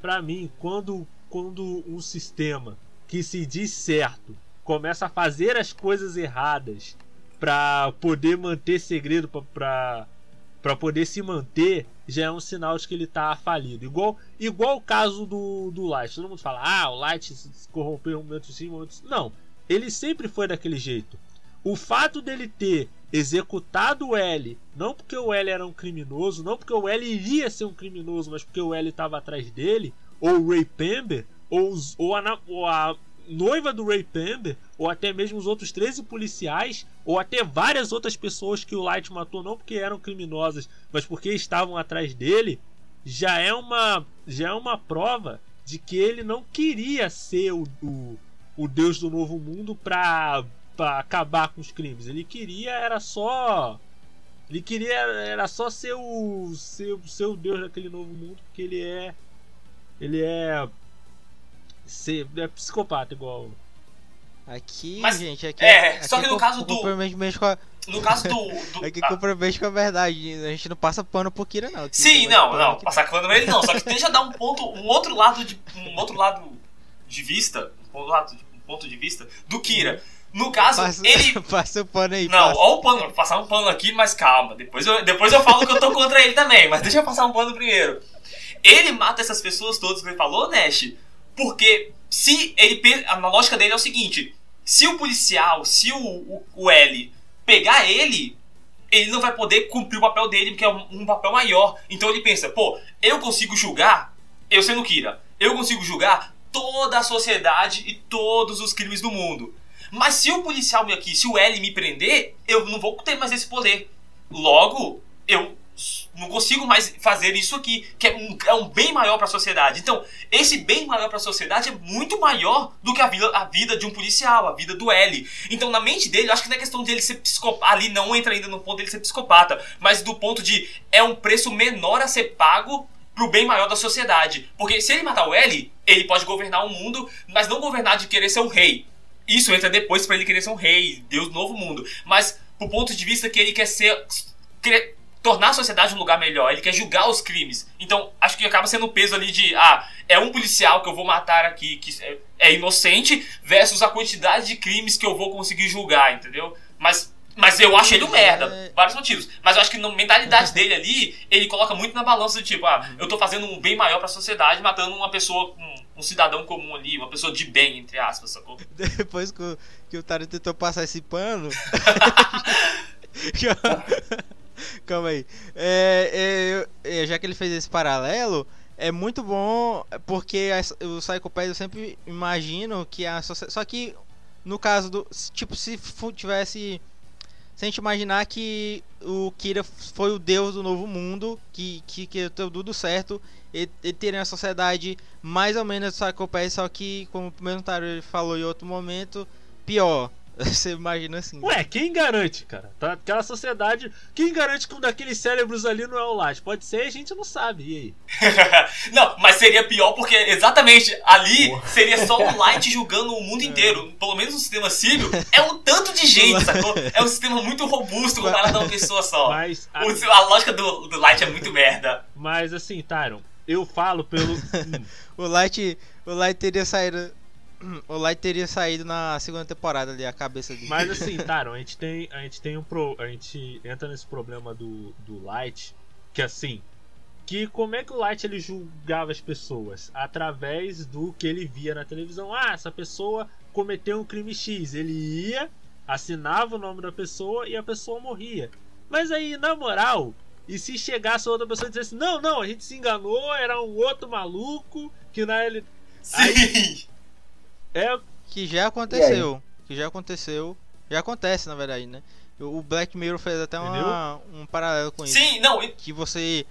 pra mim, quando quando um sistema que se diz certo começa a fazer as coisas erradas pra poder manter segredo pra para poder se manter, já é um sinal de que ele tá falido. Igual igual o caso do do Light. Todo mundo fala: "Ah, o Light se corrompeu um momento sim, um momento sim". Não, ele sempre foi daquele jeito. O fato dele ter executado o L, não porque o L era um criminoso, não porque o L iria ser um criminoso, mas porque o L estava atrás dele, ou o Ray Pember, ou, os- ou a, ou a noiva do Ray Pember, ou até mesmo os outros 13 policiais, ou até várias outras pessoas que o Light matou, não porque eram criminosas, mas porque estavam atrás dele, já é uma, já é uma prova de que ele não queria ser o, o, o Deus do Novo Mundo pra acabar com os crimes. Ele queria era só. Ele queria era só ser o ser o Deus daquele novo mundo, porque ele é. Ele é. Ser, é psicopata igual. Aqui, Mas, gente, aqui é, aqui só que no caso do- a- No caso do. do Aqui ah, compromete com a verdade. A gente não passa pano pro Kira, não. Aqui Sim, passa não, não, aqui passar pano pra ele não. Só que deixa dar um ponto, um outro lado de. Um outro lado de vista. Um outro lado, um ponto de vista do Kira. No caso, Passa, ele. passa o pano aí. Não, passa. ó o pano, vou passar um pano aqui, mas calma. Depois eu, depois eu falo que eu tô contra ele também, mas deixa eu passar um pano primeiro. Ele mata essas pessoas todas que ele falou, Nash, porque se ele. A lógica dele é o seguinte: se o policial, se o, o, o L pegar ele, ele não vai poder cumprir o papel dele, porque é um, um papel maior. Então ele pensa, pô, eu consigo julgar, eu sendo Kira, eu consigo julgar toda a sociedade e todos os crimes do mundo. Mas se o policial me aqui, se o L me prender, eu não vou ter mais esse poder. Logo, eu não consigo mais fazer isso aqui, que é um, é um bem maior para a sociedade. Então, esse bem maior para a sociedade é muito maior do que a vida, a vida de um policial, a vida do L. Então, na mente dele, acho que não é questão dele ser psicopata. Ali não entra ainda no ponto dele ser psicopata, mas do ponto de é um preço menor a ser pago pro bem maior da sociedade. Porque se ele matar o L, ele pode governar o mundo, mas não governar de querer ser um rei. Isso entra depois pra ele querer ser um rei, Deus do novo mundo. Mas pro ponto de vista que ele quer ser. Tornar a sociedade um lugar melhor, ele quer julgar os crimes. Então, acho que acaba sendo o peso ali de, ah, é um policial que eu vou matar aqui que é, é inocente, versus a quantidade de crimes que eu vou conseguir julgar, entendeu? Mas. Mas eu acho ele um merda, vários motivos. Mas eu acho que na mentalidade dele ali, ele coloca muito na balança de tipo, ah, eu tô fazendo um bem maior pra sociedade, matando uma pessoa, um, um cidadão comum ali, uma pessoa de bem, entre aspas, sacou? Depois que o, que o Taro tentou passar esse pano. Calma aí. É, é, é, já que ele fez esse paralelo, é muito bom porque a- o Psycho Pass eu sempre imagino que a. Só que no caso do. Tipo, se tivesse. Se a gente imaginar que o Kira foi o deus do novo mundo, que, que, que deu tudo certo, ele, ele teria uma sociedade mais ou menos Psycho Pass, só que, como o ele falou em outro momento, pior. Você imagina assim. Ué, quem garante, cara? Tá, aquela sociedade. Quem garante que um daqueles cérebros ali não é o Light? Pode ser, a gente não sabe. E aí? não, mas seria pior porque exatamente ali Porra. seria só o Light julgando o mundo inteiro. Pelo menos no sistema Sírio é um tanto de gente, sacou? É um sistema muito robusto comparado a uma pessoa só. Mas, a... a lógica do, do Light é muito merda. Mas assim, Tyron, eu falo pelo. o Light. O Light teria saído o Light teria saído na segunda temporada ali, a cabeça dele. Mas assim, Taron, a gente tem, a gente tem um pro, a gente entra nesse problema do, do Light, que assim, que como é que o Light ele julgava as pessoas através do que ele via na televisão. Ah, essa pessoa cometeu um crime X, ele ia, assinava o nome da pessoa e a pessoa morria. Mas aí, na moral, e se chegasse outra pessoa e dissesse: "Não, não, a gente se enganou, era um outro maluco que na ele Sim. Aí, é que já aconteceu. Que já aconteceu. Já acontece, na verdade, né? O Black Mirror fez até uma, um paralelo com isso. Sim, não. Que você.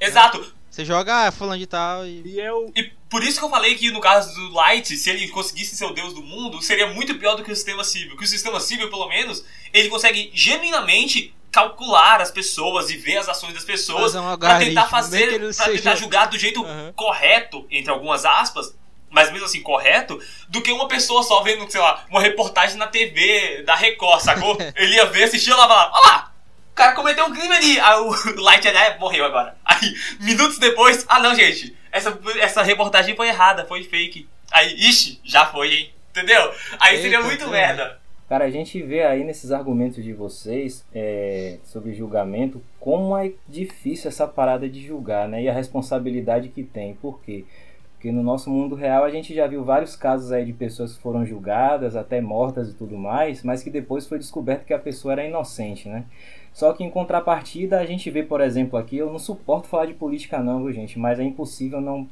Exato. Você joga ah, fulano de tal e. E, eu... e por isso que eu falei que no caso do Light, se ele conseguisse ser o deus do mundo, seria muito pior do que o sistema civil. Que o sistema civil, pelo menos, ele consegue genuinamente calcular as pessoas e ver as ações das pessoas para tentar fazer, para seja... tentar julgar do jeito uhum. correto, entre algumas aspas, mas mesmo assim correto, do que uma pessoa só vendo, sei lá, uma reportagem na TV da Record, sacou? Ele ia ver, assistir e falar, olha lá, o cara cometeu um crime ali. Aí o Light né, morreu agora. Aí, minutos depois, ah não, gente, essa, essa reportagem foi errada, foi fake. Aí, ixi, já foi, hein? Entendeu? Aí Eita, seria muito merda. Cara, a gente vê aí nesses argumentos de vocês é, sobre julgamento como é difícil essa parada de julgar, né? E a responsabilidade que tem. Por quê? Porque no nosso mundo real a gente já viu vários casos aí de pessoas que foram julgadas, até mortas e tudo mais, mas que depois foi descoberto que a pessoa era inocente, né? Só que em contrapartida a gente vê, por exemplo, aqui, eu não suporto falar de política não, gente? Mas é impossível não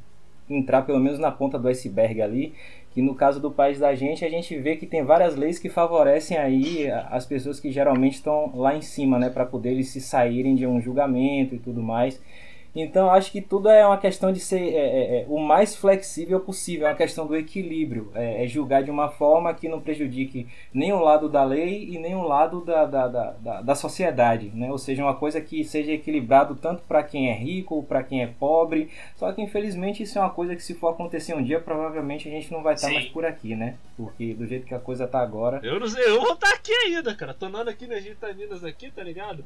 entrar pelo menos na ponta do iceberg ali, que no caso do país da gente, a gente vê que tem várias leis que favorecem aí as pessoas que geralmente estão lá em cima, né, para poder eles se saírem de um julgamento e tudo mais. Então acho que tudo é uma questão de ser é, é, é, o mais flexível possível, é uma questão do equilíbrio, é, é, julgar de uma forma que não prejudique nem o lado da lei e nem o lado da, da, da, da sociedade, né? ou seja, uma coisa que seja equilibrado tanto para quem é rico para quem é pobre. Só que infelizmente isso é uma coisa que se for acontecer um dia, provavelmente a gente não vai estar mais por aqui, né? Porque do jeito que a coisa tá agora. Eu não sei, eu vou estar aqui ainda, cara. Tô andando aqui nas Gitaninas aqui, tá ligado?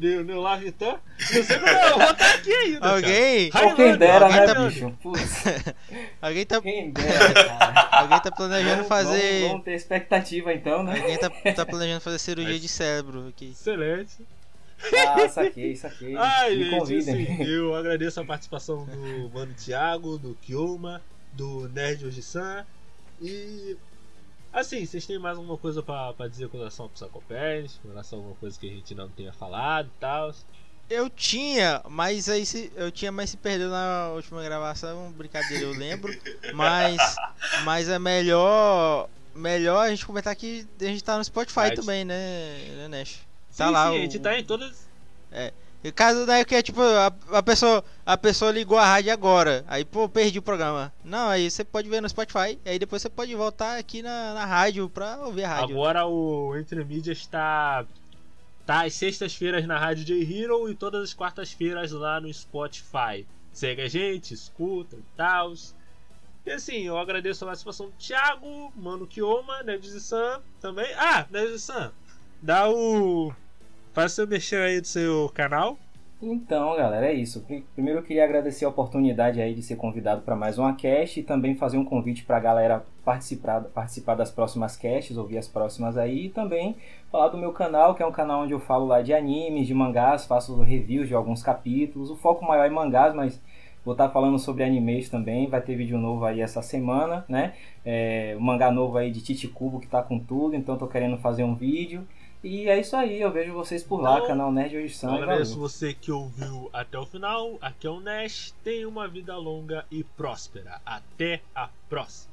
No, no Lavitan. Não sei como eu vou estar aqui ainda. Alguém. Quem dera, alguém né, tá... bicho? alguém tá. Quem dera, cara. Alguém tá planejando fazer. Vamos, ter expectativa então, né? Alguém tá, tá planejando fazer cirurgia Mas... de cérebro aqui. Excelente. Ah, saquei, saquei. Ai, Me gente, Assim, eu agradeço a participação do Mano Thiago, do Kioma, do Nerd Oji-san. E Assim, vocês têm mais alguma coisa para dizer com relação ao Psychopés? Com relação a alguma coisa que a gente não tenha falado e tal? Eu tinha, mas aí se, eu tinha, mas se perdeu na última gravação, brincadeira, eu lembro. Mas, mas é melhor, melhor a gente comentar que a gente tá no Spotify também, né, né Nash? Tá sim, lá. Sim, o, a gente tá em todas. É. Caso daí que é tipo, a, a, pessoa, a pessoa ligou a rádio agora, aí pô, perdi o programa. Não, aí você pode ver no Spotify, aí depois você pode voltar aqui na, na rádio pra ouvir a rádio. Agora o Entre Mídias está tá às sextas-feiras na Rádio J Hero e todas as quartas-feiras lá no Spotify. Segue a gente, escuta e tal. E assim, eu agradeço a participação do Thiago, Mano Kioma, Ned-San também. Ah, Ned-San, dá o Faz seu mexer aí do seu canal. Então, galera, é isso. Primeiro eu queria agradecer a oportunidade aí de ser convidado para mais uma cast e também fazer um convite para a galera participar, participar das próximas casts, ouvir as próximas aí e também falar do meu canal, que é um canal onde eu falo lá de animes, de mangás, faço reviews de alguns capítulos. O foco maior é mangás, mas vou estar tá falando sobre animes também. Vai ter vídeo novo aí essa semana, né? É, um mangá novo aí de Titi Kubo que tá com tudo, então tô querendo fazer um vídeo. E é isso aí, eu vejo vocês por lá, então, canal Nerd Edição. Agradeço você que ouviu até o final. Aqui é o Nash. Tenha uma vida longa e próspera. Até a próxima.